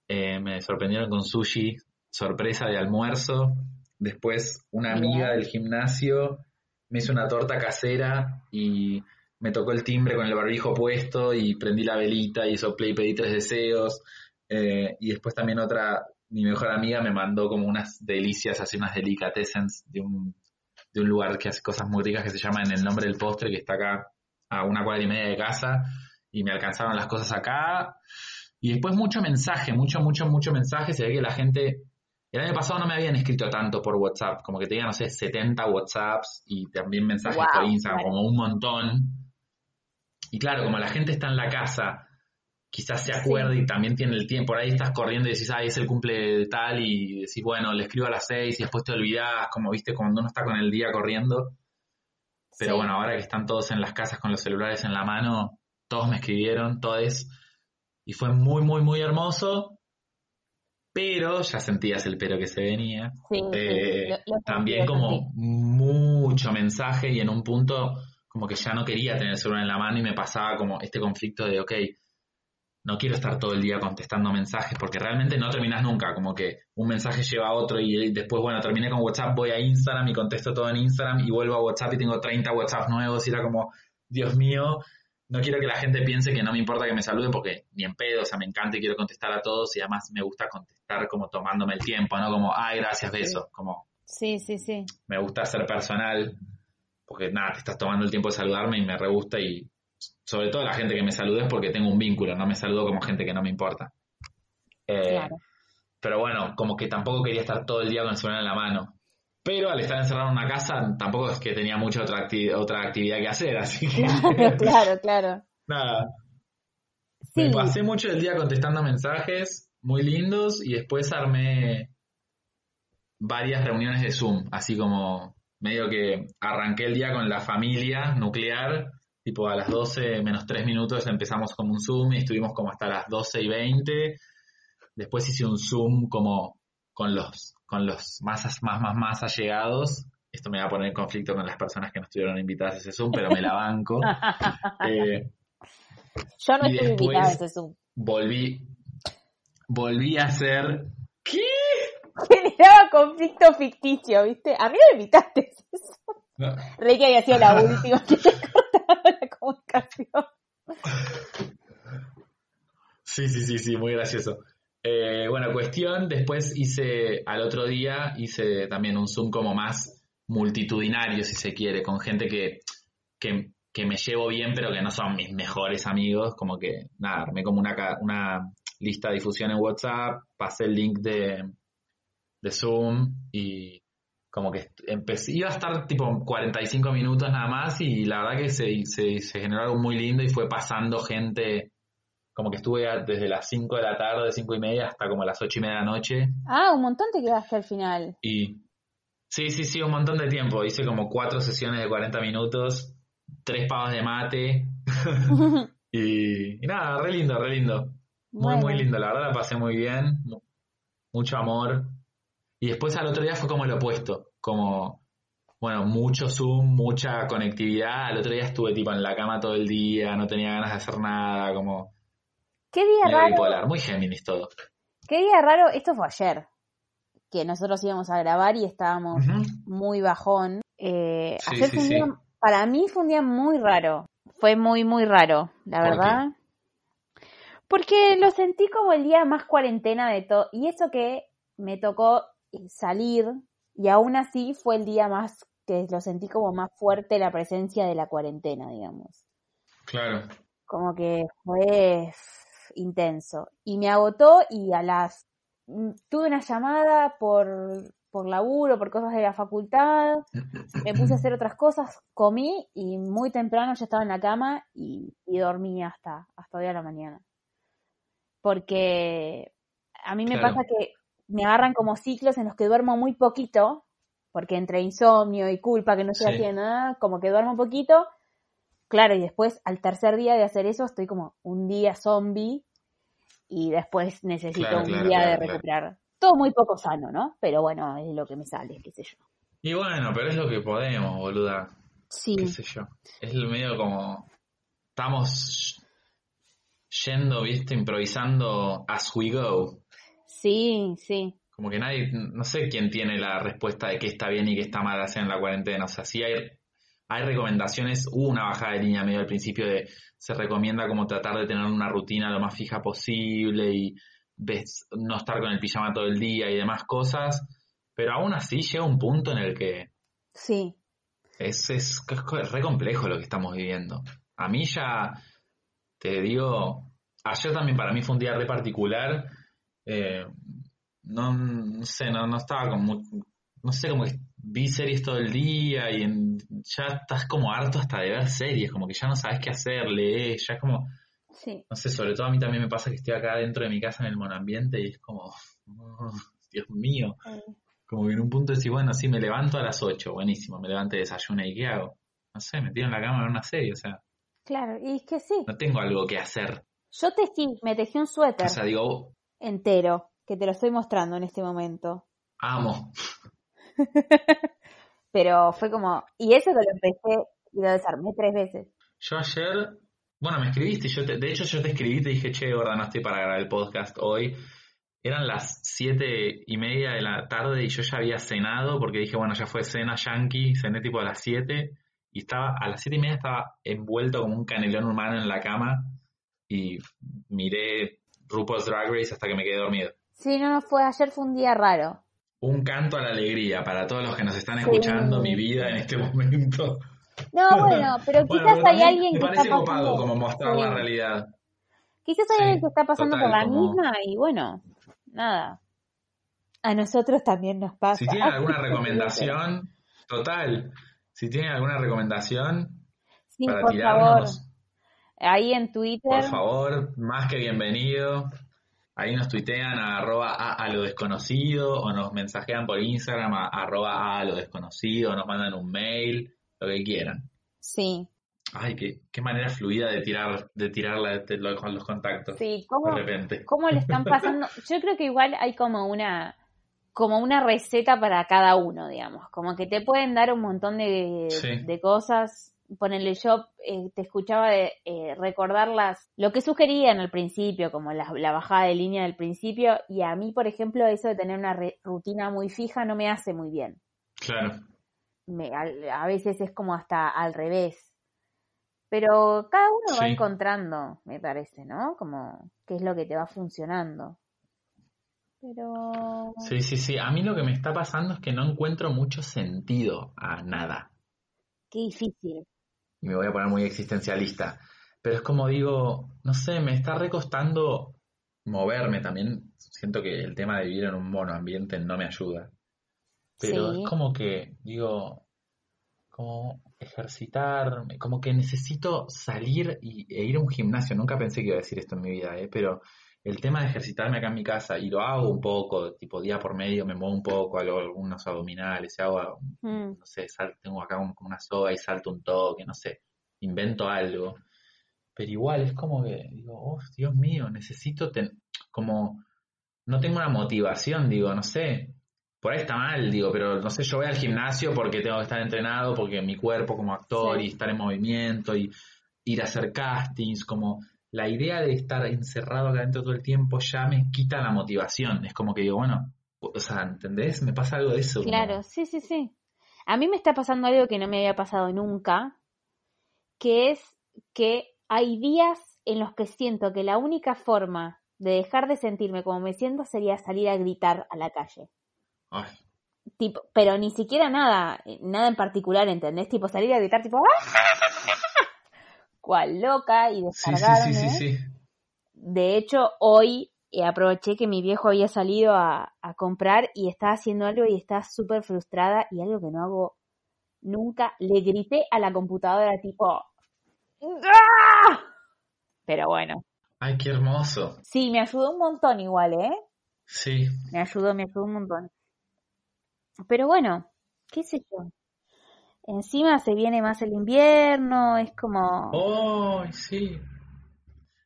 eh, me sorprendieron con sushi, sorpresa de almuerzo. Después una amiga del gimnasio me hizo una torta casera y me tocó el timbre con el barbijo puesto y prendí la velita y soplé y pedí tres deseos. Eh, y después también otra, mi mejor amiga me mandó como unas delicias, así unas delicatessens de un, de un lugar que hace cosas muy ricas que se llama En el nombre del postre, que está acá a una cuadra y media de casa. Y me alcanzaron las cosas acá. Y después mucho mensaje, mucho, mucho, mucho mensaje. Se ve que la gente... El año pasado no me habían escrito tanto por WhatsApp, como que tenía, no sé, 70 WhatsApps y también mensajes Wow, por Instagram, claro. como un montón. Y claro, como la gente está en la casa, quizás se Sí. acuerde y también tiene el tiempo. Por ahí estás corriendo y decís, ay, es el cumple de tal, y decís, bueno, le escribo a las seis y después te olvidás, como viste, cuando uno está con el día corriendo. Pero Sí. bueno, ahora que están todos en las casas con los celulares en la mano, todos me escribieron, todos. Y fue muy, muy, muy hermoso. pero ya sentías el pero que se venía. Sí, Eh, lo- lo también como mucho mensaje y en un punto como que ya no quería tener el celular en la mano y me pasaba como este conflicto de, ok, no quiero estar todo el día contestando mensajes porque realmente no terminas nunca, como que un mensaje lleva a otro y después, bueno, terminé con WhatsApp, voy a Instagram y contesto todo en Instagram y vuelvo a WhatsApp y tengo 30 WhatsApp nuevos y era como, Dios mío, no quiero que la gente piense que no me importa que me saluden porque ni en pedo, o sea, me encanta y quiero contestar a todos y además me gusta contestar como tomándome el tiempo, ¿no? Como, ay, gracias, beso, como Sí, sí, sí. me gusta ser personal, porque nada, te estás tomando el tiempo de saludarme y me re gusta y sobre todo la gente que me saluda es porque tengo un vínculo, no me saludo como gente que no me importa. Eh, Claro. Pero bueno, como que tampoco quería estar todo el día con el celular en la mano. Pero al estar encerrado en una casa, tampoco es que tenía mucha otra, acti- otra actividad que hacer, así que Claro, claro, claro. nada. Sí, Me pasé mucho el día contestando mensajes muy lindos y después armé varias reuniones de Zoom, así como medio que arranqué el día con la familia nuclear, tipo a las 12 menos 3 minutos empezamos como un Zoom y estuvimos como hasta las 12 y 20. Después hice un Zoom como con los, con los más, más, más, más allegados. Esto me va a poner en conflicto con las personas que no estuvieron invitadas a ese Zoom, pero me la banco. Eh, Yo no después- invitada a ese Zoom. volví, volví a hacer. ¿Qué? Generaba conflicto ficticio, ¿viste? A mí me invitaste. No. Que había sido la última que había cortado la comunicación. Sí, sí, sí, sí, muy gracioso. Eh, bueno, cuestión, después hice, al otro día, hice también un Zoom como más multitudinario, si se quiere, con gente que, que, que me llevo bien, pero que no son mis mejores amigos, como que, nada, armé como una, una lista de difusión en WhatsApp, pasé el link de, de Zoom y como que empecé, iba a estar tipo 45 minutos nada más y la verdad que se, se, se generó algo muy lindo y fue pasando gente, como que estuve desde las 5 de la tarde, 5 y media hasta como las 8 y media de la noche Ah, un montón te quedaste al final. y sí, sí, sí, un montón de tiempo, hice como cuatro sesiones de 40 minutos, tres pavos de mate y, y nada, re lindo, re lindo. Muy, Bueno. muy lindo, la verdad la pasé muy bien, mu- mucho amor. Y después al otro día fue como lo opuesto, como, bueno, mucho Zoom, mucha conectividad. Al otro día estuve tipo en la cama todo el día, no tenía ganas de hacer nada, como Qué día raro, bipolar, muy Géminis todo. qué día raro, esto fue ayer, que nosotros íbamos a grabar y estábamos muy bajón. Eh, Sí, ayer sí, fue un sí. día, para mí fue un día muy raro, fue muy, muy raro, la ¿Por verdad. Porque lo sentí como el día más cuarentena de todo, y eso que me tocó salir, y aún así fue el día más, que lo sentí como más fuerte la presencia de la cuarentena, digamos. Claro, como que fue intenso. Y me agotó y a las... mm, Tuve una llamada por, por laburo, por cosas de la facultad, me puse a hacer otras cosas, comí y muy temprano ya estaba en la cama y, y dormí hasta, hasta hoy a la mañana. Porque a mí me Claro. pasa que me agarran como ciclos en los que duermo muy poquito, porque entre insomnio y culpa que no estoy Sí. haciendo nada, como que duermo poquito, Claro, y después al tercer día de hacer eso estoy como un día zombie y después necesito Claro, un claro, día claro, de recuperar. Todo muy poco sano, ¿no? Pero bueno, es lo que me sale, qué sé yo. Y bueno, pero es lo que podemos, boluda. Sí, Qué sé yo. Es el medio como. Estamos yendo, viste, improvisando as we go. Sí, sí. Como que nadie, no sé quién tiene la respuesta de qué está bien y qué está mal hacer en la cuarentena. O sea, sí hay, hay recomendaciones, hubo una bajada de línea medio al principio de se recomienda como tratar de tener una rutina lo más fija posible y ves, no estar con el pijama todo el día y demás cosas. Pero aún así llega un punto en el que Sí, es, es, es re complejo lo que estamos viviendo. A mí ya, te digo, ayer también para mí fue un día re particular. Eh, no, no sé, no, no estaba como, no sé, como que vi series todo el día y en- ya estás como harto hasta de ver series, como que ya no sabes qué hacer, lees, ya es como, sí. no sé, sobre todo a mí también me pasa que estoy acá dentro de mi casa en el monoambiente y es como, oh, Dios mío. Como que en un punto decís, bueno, sí, me levanto a las 8, buenísimo, me levanto y desayuno y ¿qué hago? No sé, me tiro en la cama en una serie, o sea, Claro, y es que sí. no tengo algo que hacer. Yo tejí, me tejí un suéter O sea, digo, entero, que te lo estoy mostrando en este momento. Amo. Pero fue como, y eso que lo empecé y lo desarmé tres veces. Yo ayer, bueno, me escribiste, yo te- de hecho yo te escribí y te dije, che, gorda, no estoy para grabar el podcast hoy. Eran las siete y media de la tarde y yo ya había cenado porque dije, bueno, ya fue cena yankee, cené tipo a las siete y estaba, a las siete y media estaba envuelto como un canelón humano en la cama y miré RuPaul's Drag Race hasta que me quedé dormido. Sí, no, no fue, ayer fue un día raro. Un canto a la alegría para todos los que nos están Sí. escuchando mi vida en este momento. No, bueno, pero Bueno, quizás pero hay alguien me que parece está copado pasando. como mostrar Sí. la realidad. Quizás hay Sí, alguien que está pasando total, por la como- misma y bueno, nada. A nosotros también nos pasa. Si tienen alguna recomendación, total, si tienen alguna recomendación sí, para por favor. Ahí en Twitter. por favor, más que bienvenido. Ahí nos tuitean a arroba a, a lo desconocido o nos mensajean por Instagram a arroba a, a lo desconocido, o nos mandan un mail, lo que quieran. Sí, Ay, qué, qué manera fluida de tirar, de tirar la- de lo- con los contactos. sí. ¿Cómo, De repente. cómo le están pasando? Yo creo que igual hay como una como una receta para cada uno, digamos. Como que te pueden dar un montón de, Sí. de cosas. Ponerle yo, eh, te escuchaba de, eh, recordarlas, lo que sugerían al principio, como la, la bajada de línea del principio, y a mí, por ejemplo, eso de tener una re- rutina muy fija no me hace muy bien. Claro. me- al- a veces es como hasta al revés. Pero cada uno va encontrando, me parece, ¿no? Como qué es lo que te va funcionando. Pero Sí, sí, sí. A mí lo que me está pasando es que no encuentro mucho sentido a nada. qué difícil. Y me voy a poner muy existencialista, pero es como digo, no sé, me está recostando moverme también. Siento que el tema de vivir en un monoambiente no me ayuda. Pero Sí. es como que, digo, como ejercitar, como que necesito salir y, e ir a un gimnasio. Nunca pensé que iba a decir esto en mi vida, ¿eh? pero el tema de ejercitarme acá en mi casa, y lo hago un poco, tipo día por medio, me muevo un poco, hago algunos abdominales, hago Mm, no sé, sal- tengo acá un- como una soga y salto un toque, no sé, invento algo. Pero igual es como que digo, oh, Dios mío, necesito, ten- como, no tengo una motivación, digo, no sé, por ahí está mal, digo, pero no sé, yo voy al gimnasio porque tengo que estar entrenado, porque mi cuerpo como actor Sí. y estar en movimiento y ir a hacer castings, como la idea de estar encerrado acá dentro todo el tiempo ya me quita la motivación. Es como que digo, bueno, o sea, ¿entendés? Me pasa algo de eso. como- Claro, sí, sí, sí. A mí me está pasando algo que no me había pasado nunca, que es que hay días en los que siento que la única forma de dejar de sentirme como me siento sería salir a gritar a la calle. Ay, tipo, pero ni siquiera nada, nada en particular, ¿entendés? Tipo salir a gritar tipo cual loca y descargarme. sí, sí, sí. De hecho, hoy eh, aproveché que mi viejo había salido a, a comprar y estaba haciendo algo y estaba súper frustrada y algo que no hago nunca. Le grité a la computadora tipo ¡Ah! Pero bueno, Ay, qué hermoso. sí, me ayudó un montón igual, ¿eh? Sí, Me ayudó, me ayudó un montón. Pero bueno, qué sé yo. Encima se viene más el invierno, es como... Ay, sí.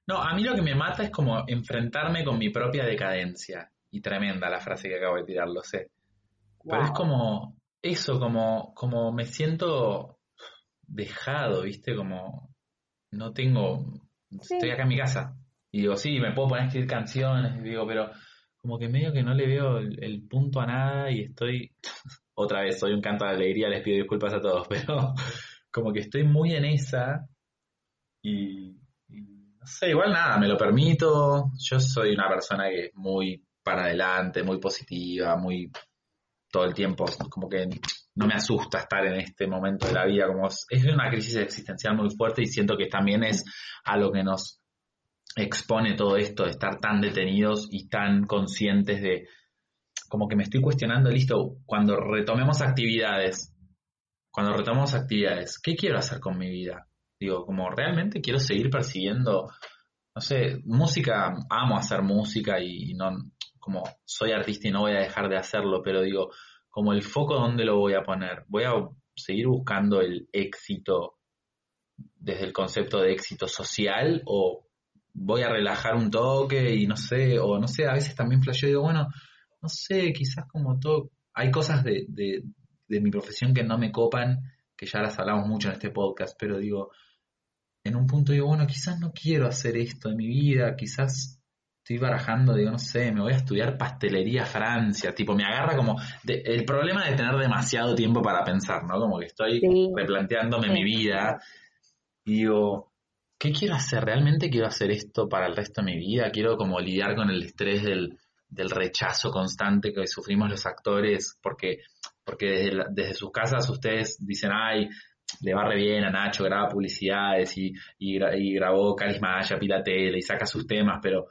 No, a mí lo que me mata es como enfrentarme con mi propia decadencia. Y tremenda la frase que acabo de tirar, lo sé. Pero es como eso, como, como me siento dejado, ¿viste? Como no tengo, Sí. estoy acá en mi casa. Y digo, sí, me puedo poner a escribir canciones, y digo, pero como que medio que no le veo el, el punto a nada y estoy, otra vez, soy un canto de alegría, les pido disculpas a todos, pero como que estoy muy en esa y, no sé, igual nada, me lo permito. Yo soy una persona que es muy para adelante, muy positiva, muy todo el tiempo, como que no me asusta estar en este momento de la vida, como es es una crisis existencial muy fuerte y siento que también es a lo que nos expone todo esto de estar tan detenidos y tan conscientes de, como que me estoy cuestionando, listo, cuando retomemos actividades, cuando retomemos actividades, ¿qué quiero hacer con mi vida? Digo, como realmente quiero seguir persiguiendo, no sé, música, amo hacer música y no, como soy artista y no voy a dejar de hacerlo, pero digo, como el foco dónde lo voy a poner, voy a seguir buscando el éxito desde el concepto de éxito social o voy a relajar un toque y no sé, o no sé, a veces también flasheo digo, bueno, no sé, quizás como todo, hay cosas de, de, de mi profesión que no me copan, que ya las hablamos mucho en este podcast, pero digo, en un punto digo, bueno, quizás no quiero hacer esto en mi vida, quizás estoy barajando, digo, no sé, me voy a estudiar pastelería Francia, tipo, me agarra como de- el problema de tener demasiado tiempo para pensar, ¿no? Como que estoy Sí. replanteándome Sí. mi vida y digo, ¿qué quiero hacer? ¿Realmente quiero hacer esto para el resto de mi vida? Quiero como lidiar con el estrés del, del rechazo constante que sufrimos los actores, porque, porque desde, desde sus casas ustedes dicen, ay, le va re bien a Nacho, graba publicidades y, y, y grabó Carisma Maya, Pilatela y saca sus temas, pero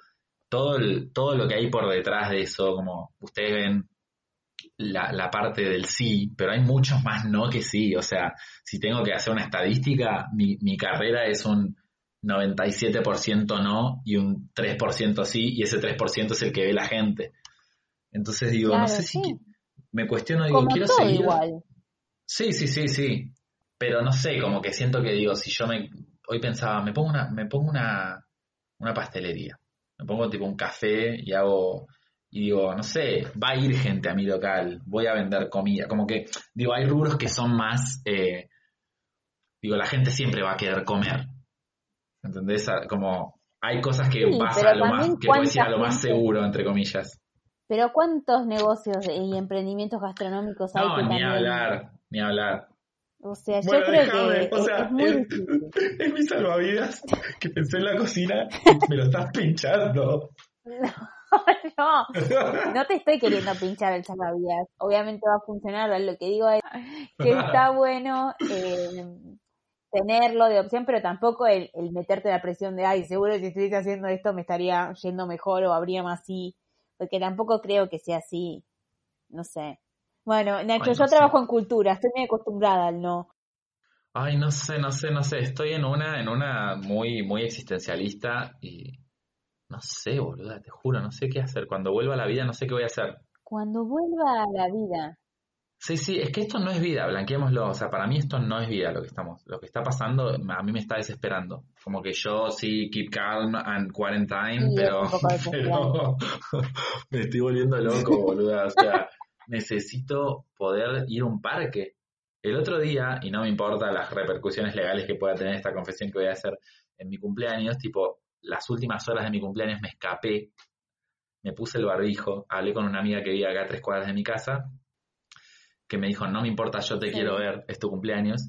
todo, todo lo que hay por detrás de eso, como ustedes ven la, la parte del sí, pero hay muchos más no que sí. O sea, si tengo que hacer una estadística, mi, mi carrera es un 97% no y un 3% sí, y ese 3% es el que ve la gente. Entonces digo, no sé si sí. me cuestiono, digo, Como quiero todo seguir. igual. Sí, sí, sí, sí. Pero no sé, como que siento que digo, si yo me hoy pensaba, me pongo una, me pongo una, una pastelería. Me pongo tipo un café y hago, y digo, no sé, va a ir gente a mi local, voy a vender comida. Como que, digo, hay rubros que son más, eh, digo, la gente siempre va a querer comer. ¿Entendés? A- Como hay cosas que Sí, vas pero a lo más, que lo más seguro, entre comillas. Pero ¿cuántos negocios y emprendimientos gastronómicos hay No, que ni también... hablar, ni hablar. O sea, yo Bueno, creo déjame, que o es, sea, es muy es-. Es mi salvavidas que pensé en la cocina y me lo estás pinchando. No, no te estoy queriendo pinchar el salvavidas. Obviamente va a funcionar. Lo que digo es que está bueno eh, tenerlo de opción, pero tampoco el, el meterte la presión de, ay, seguro si estuviese haciendo esto me estaría yendo mejor o habría más sí. Porque tampoco creo que sea así. No sé. Bueno, Nacho, yo trabajo en cultura, estoy muy acostumbrada al no. Ay, no sé, no sé, no sé. Estoy en una, en una muy, muy existencialista y no sé, boluda, te juro, no sé qué hacer. Cuando vuelva a la vida, no sé qué voy a hacer. Cuando vuelva a la vida, Sí, sí, es que esto no es vida, blanqueémoslo. O sea, para mí esto no es vida lo que estamos, lo que está pasando, a mí me está desesperando. Como que yo sí, keep calm and quarantine, Sí, pero, pero me estoy volviendo loco, boluda. O sea, necesito poder ir a un parque. El otro día, y no me importa las repercusiones legales que pueda tener esta confesión que voy a hacer en mi cumpleaños, tipo, las últimas horas de mi cumpleaños me escapé, me puse el barbijo, hablé con una amiga que vive acá a tres cuadras de mi casa, que me dijo, no me importa, yo te Sí. quiero ver, es tu cumpleaños.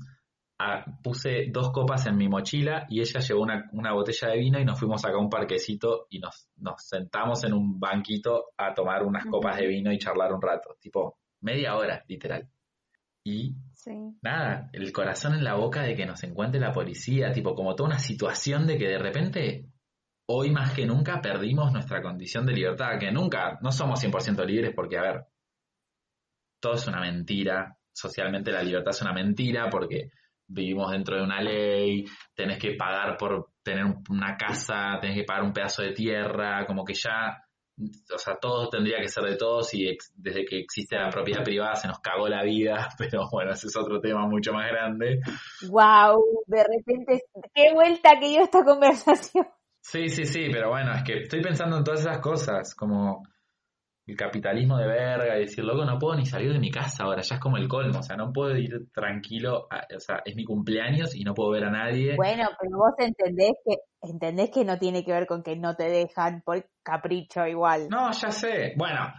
Ah, puse dos copas en mi mochila y ella llevó una, una botella de vino y nos fuimos acá a un parquecito y nos, nos sentamos en un banquito a tomar unas Ujú. copas de vino y charlar un rato, tipo media hora, literal. Y sí. nada, el corazón en la boca de que nos encuentre la policía, tipo como toda una situación de que de repente hoy más que nunca perdimos nuestra condición de libertad, que nunca, no somos 100% libres porque, a ver, todo es una mentira, socialmente la libertad es una mentira porque vivimos dentro de una ley, tenés que pagar por tener un- una casa, tenés que pagar un pedazo de tierra, como que ya, o sea, todo tendría que ser de todos y ex- desde que existe la propiedad privada se nos cagó la vida, pero bueno, ese es otro tema mucho más grande. Wow, de repente, qué vuelta que dio esta conversación. Sí, sí, sí, pero bueno, es que estoy pensando en todas esas cosas, como el capitalismo de verga y decir, loco, no puedo ni salir de mi casa ahora, ya es como el colmo, o sea, no puedo ir tranquilo, a- o sea, es mi cumpleaños y no puedo ver a nadie. Bueno, pero vos entendés que entendés que no tiene que ver con que no te dejan por capricho igual. No, ya sé, bueno,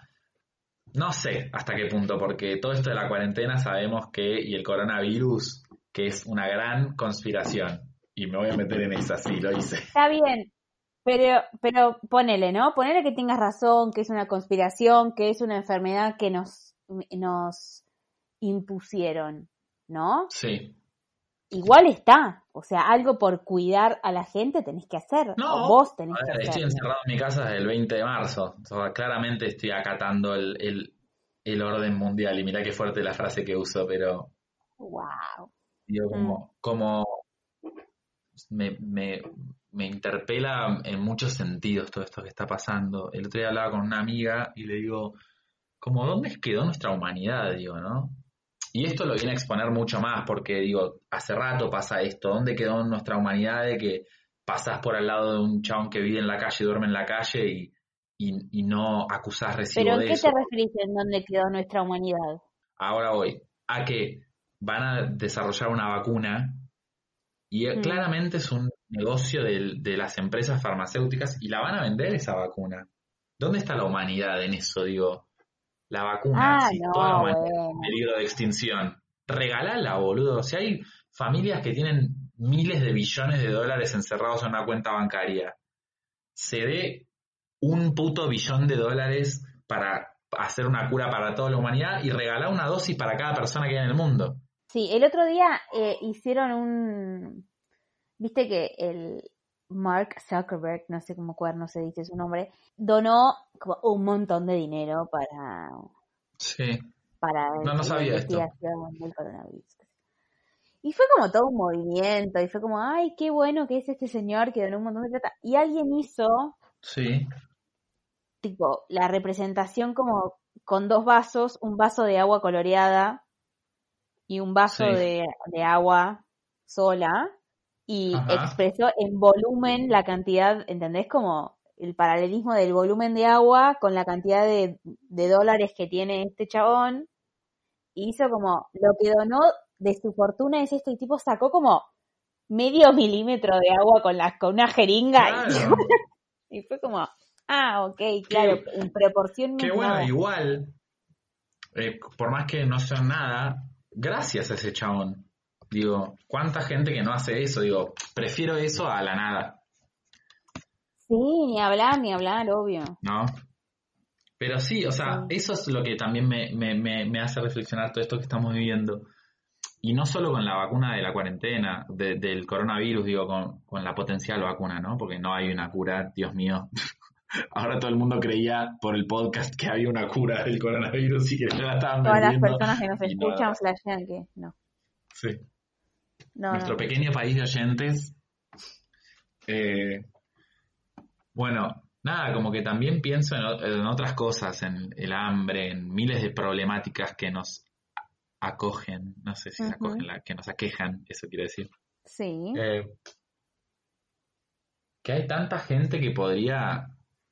no sé hasta qué punto, porque todo esto de la cuarentena sabemos que, y el coronavirus, que es una gran conspiración, y me voy a meter en esa, sí, lo hice. Está bien, pero pero ponele, ¿no? Ponele que tengas razón, que es una conspiración, que es una enfermedad que nos nos impusieron, ¿no? Sí. Igual está, o sea, algo por cuidar a la gente tenés que hacer, No, o vos tenés que ver, estoy hacer. encerrado en mi casa desde el 20 de marzo. O sea, claramente estoy acatando el, el, el orden mundial. Y mirá qué fuerte la frase que uso, pero Wow. digo, como, como me, me, me interpela en muchos sentidos todo esto que está pasando. El otro día hablaba con una amiga y le digo, como, ¿dónde quedó nuestra humanidad? Digo, ¿no? Y esto lo viene a exponer mucho más porque, digo, hace rato pasa esto. ¿Dónde quedó nuestra humanidad de que pasás por al lado de un chabón que vive en la calle, duerme en la calle y, y, y no acusás recibo ¿Pero en de qué eso. te referís en dónde quedó nuestra humanidad? Ahora voy a que van a desarrollar una vacuna y Mm. claramente es un negocio de, las empresas farmacéuticas y la van a vender esa vacuna. ¿Dónde está la humanidad en eso? Digo, la vacuna, Ah, si no, toda la humanidad está en peligro de extinción, regalala, boludo. Si hay familias que tienen miles de billones de dólares encerrados en una cuenta bancaria, se dé un puto billón de dólares para hacer una cura para toda la humanidad y regalar una dosis para cada persona que hay en el mundo. Sí, el otro día eh, hicieron un... Viste que el Mark Zuckerberg, no sé cómo cuerno se dice su nombre, donó como un montón de dinero para, Sí. para No, no la sabía esto. del coronavirus. Y fue como todo un movimiento, y fue como, ay, qué bueno que es este señor que donó un montón de plata. Y alguien hizo, Sí. tipo, la representación como con dos vasos, un vaso de agua coloreada y un vaso Sí. de, de agua sola, y Ajá. expresó en volumen la cantidad, ¿entendés? Como el paralelismo del volumen de agua con la cantidad de, de dólares que tiene este chabón. Y hizo como, lo que donó de su fortuna es esto, y tipo sacó como medio milímetro de agua con, la, con una jeringa. y- Claro. y fue como, ah, ok, claro, en proporción Qué bueno, nada. igual, eh, por más que no sea nada, gracias a ese chabón. Digo, ¿cuánta gente que no hace eso? Digo, prefiero eso a la nada, Sí, ni hablar, ni hablar, obvio. ¿no? Pero sí, o sea, Sí. eso es lo que también me, me, me, me hace reflexionar todo esto que estamos viviendo. Y no solo con la vacuna de la cuarentena, de- del coronavirus, digo, con, con la potencial vacuna, ¿no? Porque no hay una cura, Dios mío. Ahora todo el mundo creía por el podcast que había una cura del coronavirus y que ya la estaban Todas las personas que nos escuchan flashean que no. Sí. No, Nuestro no. pequeño país de oyentes. eh, bueno, nada, como que también pienso en, otras cosas, en el hambre, en miles de problemáticas que nos acogen, no sé si Ujú. acogen, la, que nos aquejan, eso quiere decir. Sí. Eh, que hay tanta gente que podría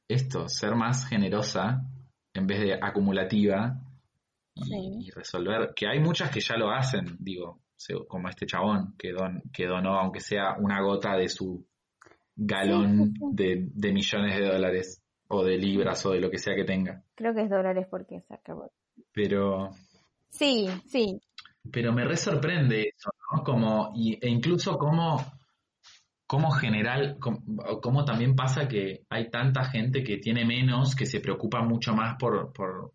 esto, ser más generosa en vez de acumulativa y, Sí. y resolver, que hay muchas que ya lo hacen, digo, como este chabón que, don, que donó, aunque sea una gota de su galón Sí. De, de millones de dólares o de libras o de lo que sea que tenga. Creo que es dólares porque se acabó. Pero, Sí, sí. pero me re sorprende eso, ¿no? Como, y, e incluso como, como general, como, como también pasa que hay tanta gente que tiene menos, que se preocupa mucho más por, por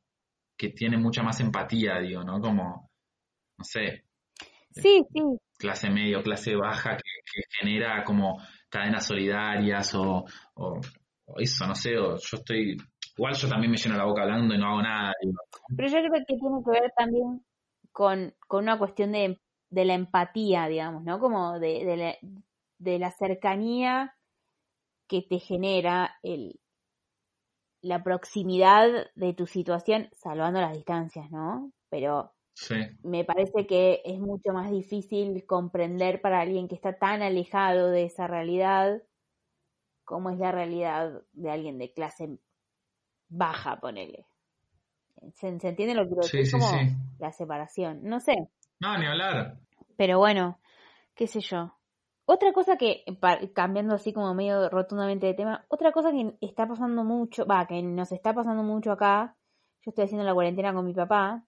que tiene mucha más empatía, digo, ¿no? Como, no sé, Sí, sí. clase medio, clase baja, que, que genera como cadenas solidarias o, o, o eso, no sé, o yo estoy, igual yo también me lleno la boca hablando y no hago nada, Pero yo creo que tiene que ver también con, con una cuestión de, de la empatía, digamos, ¿no? Como de, de, la, de la cercanía que te genera el, la proximidad de tu situación, salvando las distancias, ¿no? Pero sí, me parece que es mucho más difícil comprender para alguien que está tan alejado de esa realidad como es la realidad de alguien de clase baja, ponele. ¿Se, se entiende lo que quiero Sí, decir? sí, como sí. la separación. No sé, no, ni hablar, pero bueno, qué sé yo. Otra cosa que, cambiando así como medio rotundamente de tema, otra cosa que está pasando mucho, va, que nos está pasando mucho acá, yo estoy haciendo la cuarentena con mi papá,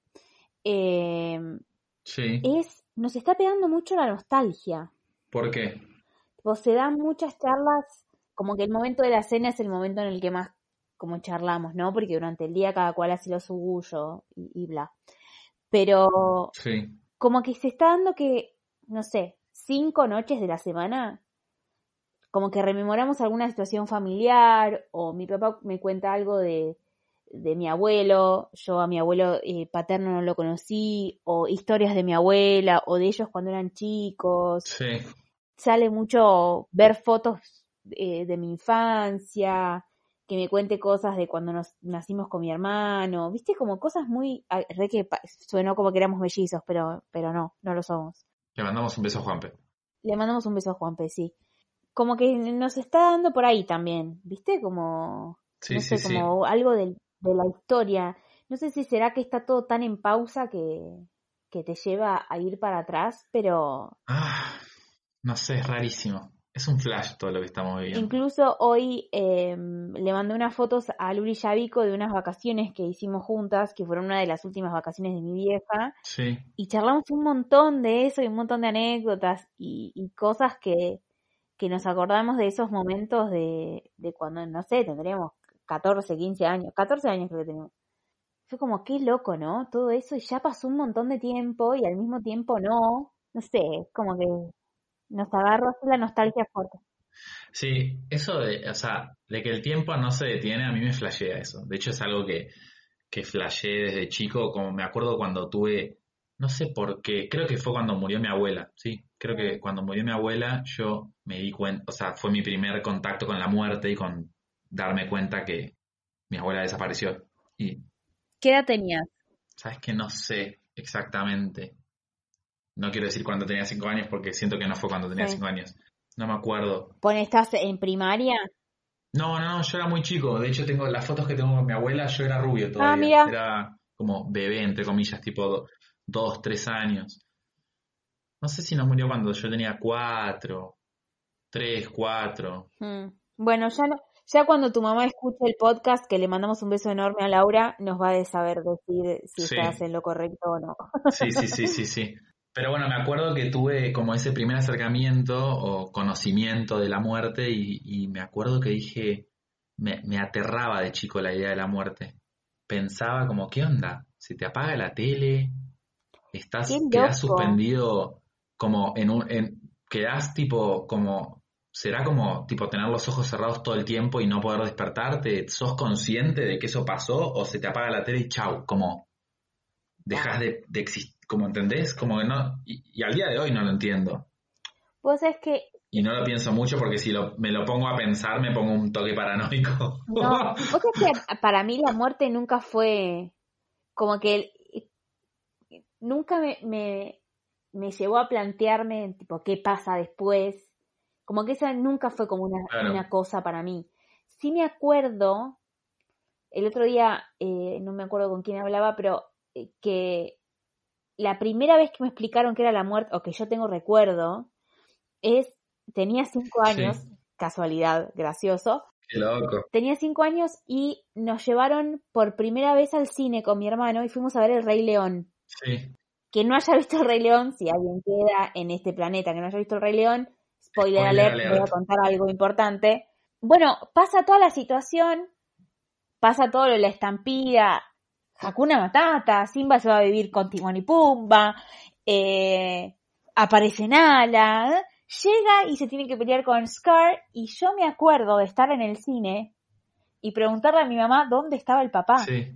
eh, sí, es, nos está pegando mucho la nostalgia. ¿por qué? Se dan muchas charlas, como que el momento de la cena es el momento en el que más como charlamos, ¿no? Porque durante el día cada cual hace lo suyo y, y bla. Pero Sí, como que se está dando que, no sé, cinco noches de la semana, como que rememoramos alguna situación familiar o mi papá me cuenta algo de, de mi abuelo, yo a mi abuelo eh, paterno no lo conocí, o historias de mi abuela o de ellos cuando eran chicos. sí, Sale mucho ver fotos eh, de mi infancia, que me cuente cosas de cuando nos nacimos con mi hermano, viste como cosas muy, ah, re que suenó como que éramos mellizos, pero, pero no, no lo somos. le mandamos un beso a Juanpe. Le mandamos un beso a Juanpe, sí. como que nos está dando por ahí también, ¿viste? Como, Sí, no sí, sé, sí. como algo del- de la historia. No sé si será que está todo tan en pausa que, que te lleva a ir para atrás, pero Ah, no sé, es rarísimo. Es un flash todo lo que estamos viviendo. incluso hoy eh, le mandé unas fotos a Luli Yavico de unas vacaciones que hicimos juntas, que fueron una de las últimas vacaciones de mi vieja, Sí, y charlamos un montón de eso y un montón de anécdotas y, y cosas que, que nos acordamos de esos momentos de, de cuando, no sé, tendríamos 14, 15 años, 14 años creo que teníamos. Fue como, qué loco, ¿no? Todo eso y ya pasó un montón de tiempo y al mismo tiempo no. No sé, como que nos agarró la nostalgia fuerte. sí, eso de, o sea, de que el tiempo no se detiene, a mí me flashea eso. De hecho, es algo que, que flasheé desde chico, como me acuerdo cuando tuve, no sé por qué, creo que fue cuando murió mi abuela, sí, creo que cuando murió mi abuela yo me di cuenta, o sea, fue mi primer contacto con la muerte y con darme cuenta que mi abuela desapareció. Y ¿Qué edad tenías? Sabes que no sé exactamente. No quiero decir cuando tenía cinco años porque siento que no fue cuando tenía Sí. cinco años. No me acuerdo. Pone, ¿estás en primaria? No, no, no, yo era muy chico. De hecho, tengo las fotos que tengo con mi abuela, yo era rubio todavía. Ah, mira. Era como bebé, entre comillas, tipo do- dos, tres años. No sé si no murió cuando yo tenía cuatro, tres, cuatro. Mm. Bueno, ya no, ya cuando tu mamá escuche el podcast, que le mandamos un beso enorme a Laura, nos va a saber decir si Sí. estás en lo correcto o no. Sí, sí, sí, sí, sí. Pero bueno, me acuerdo que tuve como ese primer acercamiento o conocimiento de la muerte y, y me acuerdo que dije, me, me aterraba de chico la idea de la muerte. Pensaba como, ¿qué onda? Se te apaga la tele, estás, quedás suspendido como en un, en, quedás tipo como, será como tipo tener los ojos cerrados todo el tiempo y no poder despertarte, ¿sos consciente de que eso pasó o se te apaga la tele y chau, como dejas de, de existir, como entendés, como que no, y, y al día de hoy no lo entiendo. Vos sabés que, Y no lo pienso mucho porque si lo, me lo pongo a pensar me pongo un toque paranoico. no, vos sabés que para mí la muerte nunca fue como que nunca me, me, me llevó a plantearme, tipo, qué pasa después. Como que esa nunca fue como una, Claro. una cosa para mí. Sí me acuerdo, el otro día, eh, no me acuerdo con quién hablaba, pero eh, que la primera vez que me explicaron qué era la muerte, o que yo tengo recuerdo, es, tenía cinco Sí. años, casualidad, gracioso, Qué loco. tenía cinco años y nos llevaron por primera vez al cine con mi hermano y fuimos a ver El Rey León. Sí, Que no haya visto El Rey León, si alguien queda en este planeta que no haya visto El Rey León, spoiler, alert, alert. voy a contar algo importante. Bueno, pasa toda la situación, pasa todo lo de la estampida, Hakuna Matata, Simba se va a vivir con Timón y Pumba, eh, aparece Nala, ¿eh? llega y se tiene que pelear con Scar y yo me acuerdo de estar en el cine y preguntarle a mi mamá dónde estaba el papá. sí,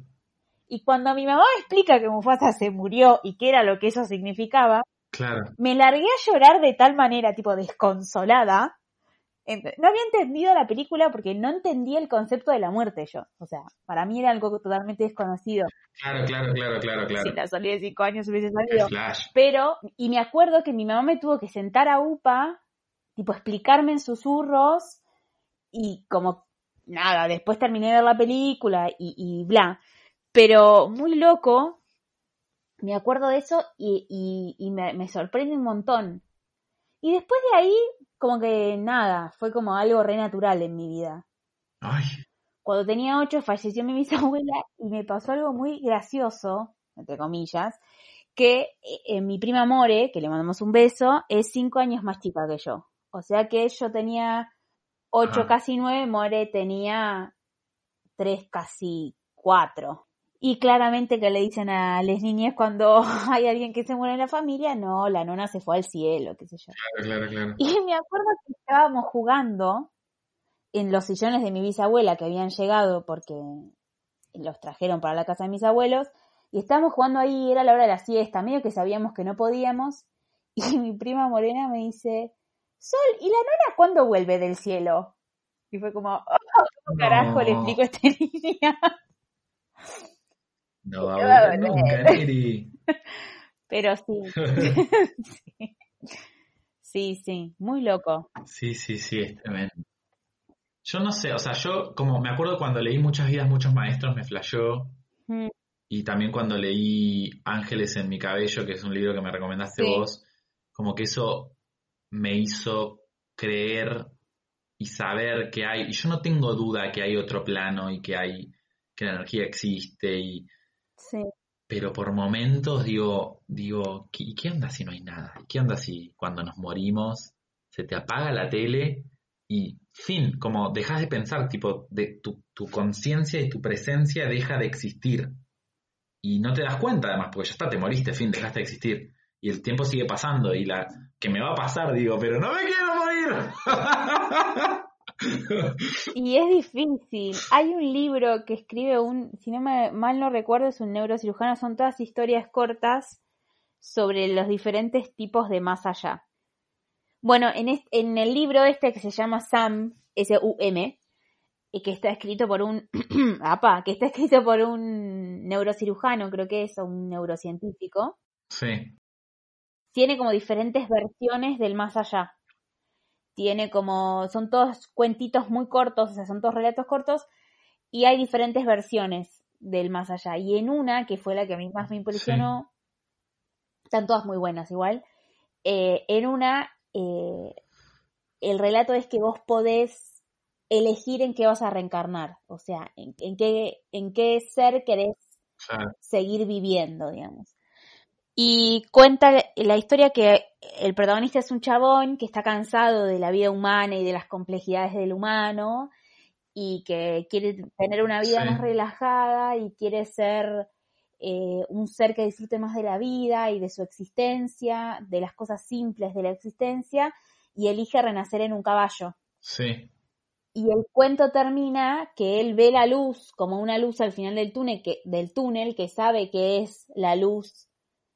Y cuando mi mamá me explica que Mufasa se murió y qué era lo que eso significaba, claro. me largué a llorar de tal manera, tipo desconsolada. No había entendido la película porque no entendía el concepto de la muerte yo. O sea, para mí era algo totalmente desconocido. Claro, claro, claro, claro, claro. Si la salí de cinco años hubiese salido. flash. Pero, y me acuerdo que mi mamá me tuvo que sentar a UPA, tipo explicarme en susurros, y como, nada, después terminé de ver la película y, y bla. Pero muy loco, me acuerdo de eso y, y, y me, me sorprende un montón. Y después de ahí, como que nada, fue como algo re natural en mi vida. Ay, Cuando tenía ocho falleció mi bisabuela y me pasó algo muy gracioso, entre comillas, que eh, mi prima More, que le mandamos un beso, es cinco años más chica que yo. O sea que yo tenía ocho, Ajá. casi nueve, More tenía tres, casi cuatro. Y claramente que le dicen a las niñas cuando hay alguien que se muere en la familia, no, la nona se fue al cielo, qué sé yo. claro, claro, claro. Y me acuerdo que estábamos jugando en los sillones de mi bisabuela que habían llegado porque los trajeron para la casa de mis abuelos. Y estábamos jugando ahí, era la hora de la siesta, medio que sabíamos que no podíamos. Y mi prima Morena me dice, Sol, ¿y la nona cuándo vuelve del cielo? Y fue como, oh, ¿cómo carajo le explico a esta niña? No va a volver nunca, Neri. Pero sí. sí. Sí, sí, muy loco. Sí, sí, sí, es tremendo. Yo no sé, o sea, yo como me acuerdo cuando leí Muchas vidas, muchos maestros, me flashó. Mm, Y también cuando leí Ángeles en mi cabello, que es un libro que me recomendaste Sí. vos, como que eso me hizo creer y saber que hay, y yo no tengo duda que hay otro plano y que hay, que la energía existe, y, Sí. pero por momentos digo, digo, ¿qué- ¿y qué onda si no hay nada? ¿Y qué onda si cuando nos morimos se te apaga la tele y fin, como dejas de pensar, tipo, de tu, tu conciencia y tu presencia deja de existir? y no te das cuenta además, porque ya está, te moriste, fin, dejaste de existir. Y el tiempo sigue pasando y la que me va a pasar, digo, pero no me quiero morir. Y es difícil. Hay un libro que escribe un, si no me mal no recuerdo, es un neurocirujano, son todas historias cortas sobre los diferentes tipos de más allá. Bueno, en, es- en el libro este que se llama Sam, S-U-M, y que está escrito por un, apa, que está escrito por un neurocirujano, creo que es, o un neurocientífico, sí, tiene como diferentes versiones del más allá. Tiene como, son todos cuentitos muy cortos, o sea, son todos relatos cortos, y hay diferentes versiones del más allá. Y en una, que fue la que a mí más me impresionó, están todas muy buenas igual, eh, en una, eh, el relato es que vos podés elegir en qué vas a reencarnar, o sea, en, en qué, en qué ser querés seguir viviendo, digamos. Y cuenta la historia que el protagonista es un chabón que está cansado de la vida humana y de las complejidades del humano y que quiere tener una vida Sí. más relajada y quiere ser eh, un ser que disfrute más de la vida y de su existencia, de las cosas simples de la existencia y elige renacer en un caballo. sí, Y el cuento termina que él ve la luz como una luz al final del túnel que, del túnel que sabe que es la luz,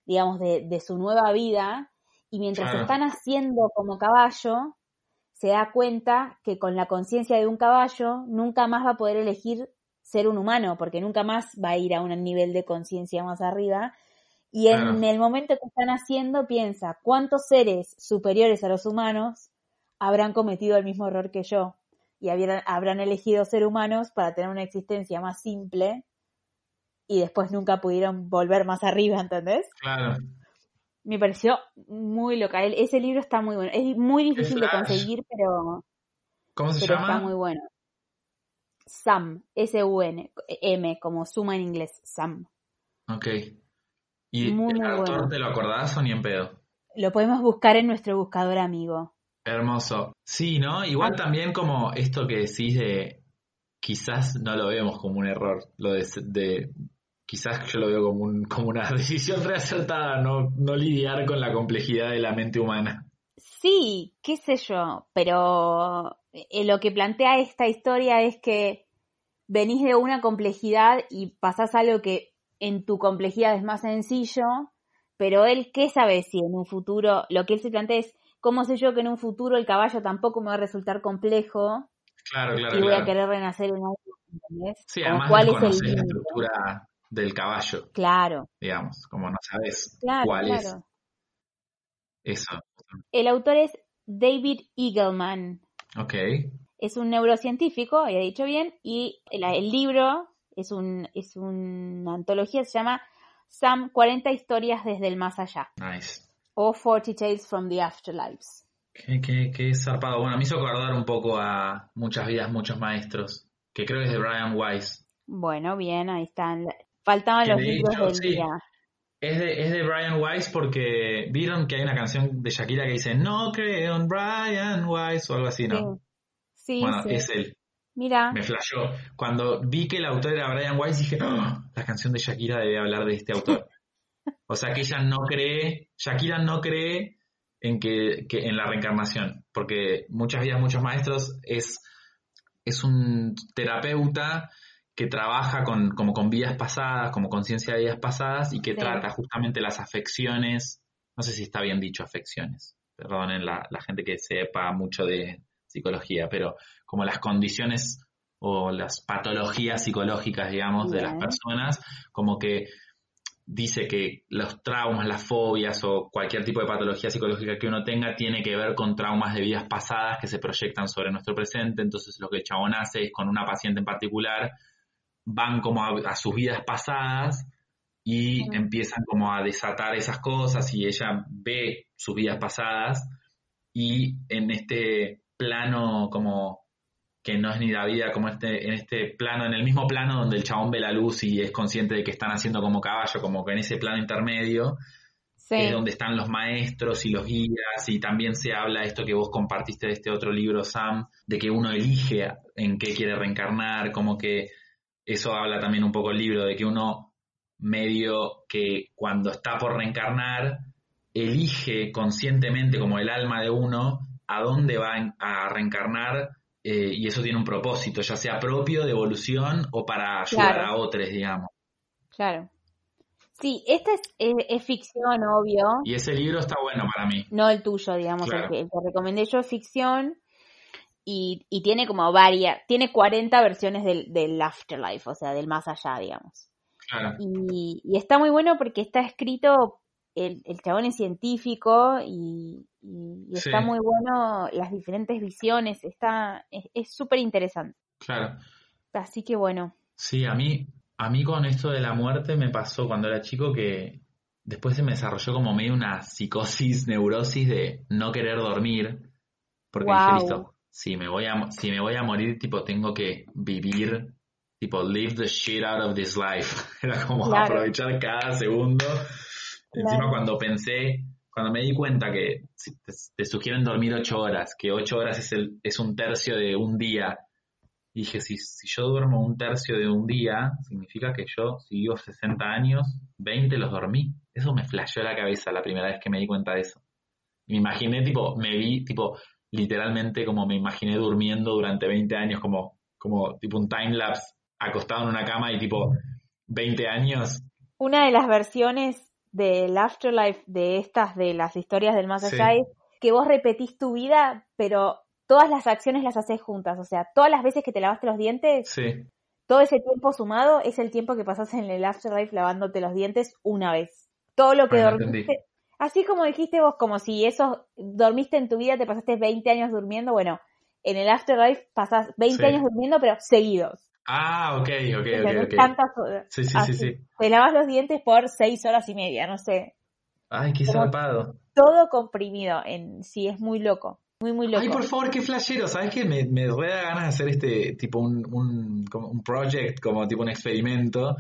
digamos, de, de su nueva vida. Y mientras Claro. está naciendo como caballo, se da cuenta que con la conciencia de un caballo nunca más va a poder elegir ser un humano, porque nunca más va a ir a un nivel de conciencia más arriba. Y en Claro. el momento que está naciendo piensa, ¿cuántos seres superiores a los humanos habrán cometido el mismo error que yo? y habrán, habrán elegido ser humanos para tener una existencia más simple y después nunca pudieron volver más arriba, ¿entendés? claro. Me pareció muy loca. Ese libro está muy bueno. Es muy difícil de conseguir, pero, ¿Cómo se pero llama? está muy bueno. Sam, S-U-N, M, como suma en inglés, Sam. Ok. ¿Y Muy, el muy autor bueno. te lo acordás o ni en pedo? Lo podemos buscar en nuestro buscador amigo. Hermoso. Sí, ¿no? Igual también como esto que decís de quizás no lo vemos como un error, lo de, de- quizás yo lo veo como, un, como una decisión reacertada, no, no lidiar con la complejidad de la mente humana. Sí, qué sé yo, pero eh, lo que plantea esta historia es que venís de una complejidad y pasás algo que en tu complejidad es más sencillo, pero él, ¿qué sabe si en un futuro, lo que él se plantea es, ¿cómo sé yo que en un futuro el caballo tampoco me va a resultar complejo Claro, claro, y voy a querer renacer en algo? ¿entendés? Sí, además cuál es el la estructura del caballo, Claro, digamos, como no sabes claro, cuál es claro. eso. El autor es David Eagleman. Ok, es un neurocientífico, había dicho bien, y el, el libro es, un, es una antología, se llama Sam 40 historias desde el más allá, nice. o 40 Tales from the Afterlives. Qué, qué, qué zarpado. Bueno, me hizo acordar un poco a Muchas vidas, muchos maestros, que creo que es de Brian Weiss. Bueno, bien, ahí están. Faltaban los de libros hecho, del sí. día. Es de, es de Brian Weiss porque vieron que hay una canción de Shakira que dice No creo en Brian Weiss o algo así, ¿no? Sí, sí, bueno, sí. es él. Mira, Me flashó. Cuando vi que el autor era Brian Weiss dije, "Ah, la canción de Shakira debe hablar de este autor. O sea que ella no cree, Shakira no cree en que, que en la reencarnación, porque muchas vidas, muchos maestros es, es un terapeuta que trabaja con, como con vidas pasadas, como conciencia de vidas pasadas y que Sí. trata justamente las afecciones, no sé si está bien dicho afecciones, perdonen la, la gente que sepa mucho de psicología, pero como las condiciones o las patologías psicológicas, digamos, de las personas, como que dice que los traumas, las fobias o cualquier tipo de patología psicológica que uno tenga tiene que ver con traumas de vidas pasadas que se proyectan sobre nuestro presente. Entonces lo que el chabón hace es con una paciente en particular, van como a, a sus vidas pasadas y empiezan como a desatar esas cosas y ella ve sus vidas pasadas y en este plano como que no es ni la vida, como este, en este plano, en el mismo plano donde el chabón ve la luz y es consciente de que están haciendo como caballo, como que en ese plano intermedio, Sí. es donde están los maestros y los guías, y también se habla esto que vos compartiste de este otro libro, Sam, de que uno elige en qué quiere reencarnar, como que eso habla también un poco el libro, de que uno medio que cuando está por reencarnar, elige conscientemente como el alma de uno a dónde va a reencarnar eh, y eso tiene un propósito, ya sea propio de evolución o para ayudar Claro. a otros, digamos. Claro. Sí, esta es, es, es ficción, obvio. Y ese libro está bueno para mí. No el tuyo, digamos, Claro. el, que, el que recomendé yo es ficción. Y, y tiene como varias, tiene 40 versiones del, del afterlife, o sea, del más allá, digamos. Claro. Y, y está muy bueno porque está escrito, el, el chabón es científico y, y- y está Sí. muy bueno las diferentes visiones, está, es es súper interesante. Claro. Así que bueno, Sí, a mí, a mí con esto de la muerte me pasó cuando era chico que después se me desarrolló como medio una psicosis, neurosis de no querer dormir, porque dije, Guau. listo, si me voy a, si me voy a morir, tipo, tengo que vivir, tipo, live the shit out of this life. Era como Claro. aprovechar cada segundo. Encima cuando pensé, cuando me di cuenta que te sugieren dormir ocho horas, que ocho horas es, el, es un tercio de un día, dije, si, si yo duermo un tercio de un día, significa que yo, si vivo 60 años, 20 los dormí. Eso me flasheó la cabeza la primera vez que me di cuenta de eso. Me imaginé, tipo, me vi, tipo, literalmente como me imaginé durmiendo durante 20 años, como, como tipo un time lapse, acostado en una cama y tipo 20 años. una de las versiones del afterlife de estas, de las historias del más Sí. allá, es que vos repetís tu vida, pero todas las acciones las haces juntas. O sea, todas las veces que te lavaste los dientes, Sí, todo ese tiempo sumado es el tiempo que pasás en el afterlife lavándote los dientes una vez. Todo lo que dormiste. Así como dijiste vos, como si eso dormiste en tu vida, te pasaste 20 años durmiendo, bueno, en el afterlife pasás 20 Sí. años durmiendo, pero seguidos. Ah, ok, ok, ¿Entendés? ok, ok. Tantas horas. Sí, sí, sí, Así. sí. Te lavas los dientes por 6 horas y media, no sé. Ay, qué zarpado. Todo comprimido en sí, es muy loco. Muy, muy loco. Ay, por favor, qué flashero. ¿Sabes qué? Me, me re da ganas de hacer este, tipo un, un, como un project, como tipo un experimento,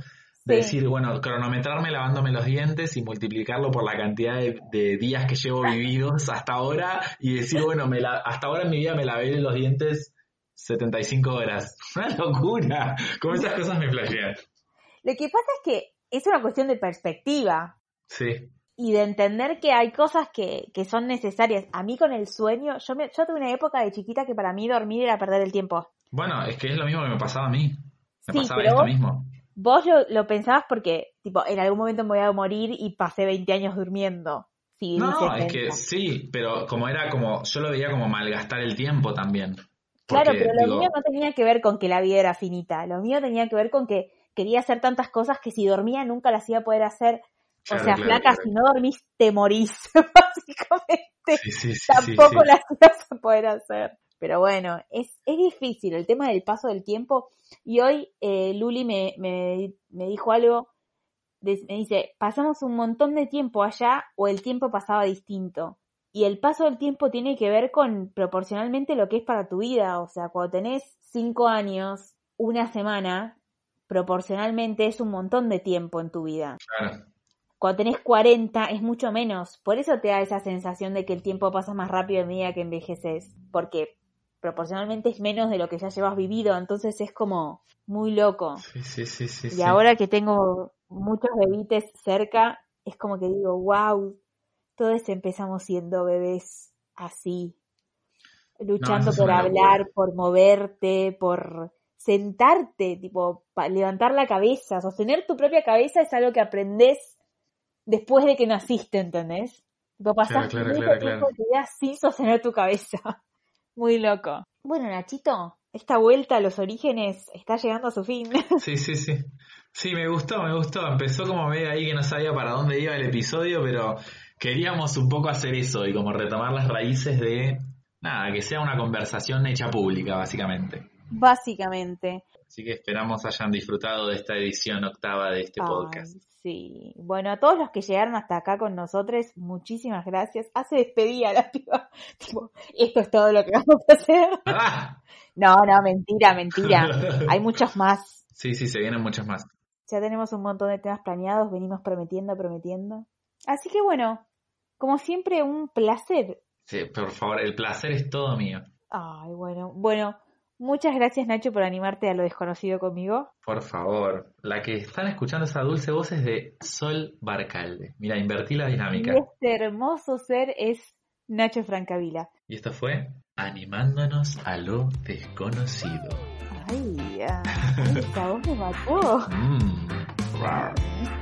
de Sí. decir, bueno, cronometrarme lavándome los dientes y multiplicarlo por la cantidad de, de días que llevo vividos hasta ahora y decir, bueno, me la, hasta ahora en mi vida me lavé los dientes 75 horas. Una locura. Como esas cosas me flashean. Lo que pasa es que es una cuestión de perspectiva Sí. y de entender que hay cosas que, que son necesarias. A mí con el sueño, yo, me, yo tuve una época de chiquita que para mí dormir era perder el tiempo. Bueno, es que es lo mismo que me pasaba a mí. Me Sí, pasaba pero esto vos- mismo. Vos lo, lo pensabas porque, tipo, en algún momento me voy a morir y pasé 20 años durmiendo. Sí, No, es que sí, pero como era como, yo lo veía como malgastar el tiempo también. Claro, pero lo digo, mío no tenía que ver con que la vida era finita. Lo mío tenía que ver con que quería hacer tantas cosas que si dormía nunca las iba a poder hacer. O sea, claro, flaca, claro. si no dormís, te morís, básicamente. Sí, sí, sí, Tampoco las ibas a poder hacer. Pero bueno, es, es difícil el tema del paso del tiempo. Y hoy eh, Luli me, me, me dijo algo, de- me dice, pasamos un montón de tiempo allá o el tiempo pasaba distinto. Y el paso del tiempo tiene que ver con proporcionalmente lo que es para tu vida. O sea, cuando tenés cinco años, una semana, proporcionalmente es un montón de tiempo en tu vida. Claro. Cuando tenés 40 es mucho menos. Por eso te da esa sensación de que el tiempo pasa más rápido a medida que envejeces. Porque proporcionalmente es menos de lo que ya llevas vivido. Entonces es como muy loco. Sí, sí, sí, sí. Y sí. ahora que tengo muchos bebites cerca, es como que digo, wow, todos empezamos siendo bebés así. Luchando por locura. hablar, por moverte, por sentarte, tipo, levantar la cabeza. Sostener tu propia cabeza es algo que aprendes después de que naciste, ¿entendés? Tipo, pasás claro, claro, sin sostener tu cabeza. Muy loco. Bueno, Nachito, esta vuelta a los orígenes está llegando a su fin. Sí, sí, sí. Sí, me gustó, me gustó. Empezó como medio ahí que no sabía para dónde iba el episodio, pero queríamos un poco hacer eso y como retomar las raíces de, nada, que sea una conversación hecha pública, básicamente. Básicamente. Así que esperamos hayan disfrutado de esta edición octava de este Ay, podcast. sí. Bueno, a todos los que llegaron hasta acá con nosotros, muchísimas gracias. Hace despedida la piba. Tipo, esto es todo lo que vamos a hacer. ¡Ah! No, no, mentira, mentira. Hay muchos más. Sí, sí, se vienen muchos más. Ya tenemos un montón de temas planeados, venimos prometiendo, prometiendo. Así que bueno, como siempre, un placer. Sí, por favor, el placer es todo mío. Ay, bueno, bueno, muchas gracias Nacho por animarte a lo desconocido conmigo. Por favor. La que están escuchando esa dulce voz es de Sol Barcalde. Mira, invertí la dinámica. Y este hermoso ser es Nacho Francavila. Y esto fue Animándonos a lo desconocido. Ay, ya, esta voz me mató. Mm.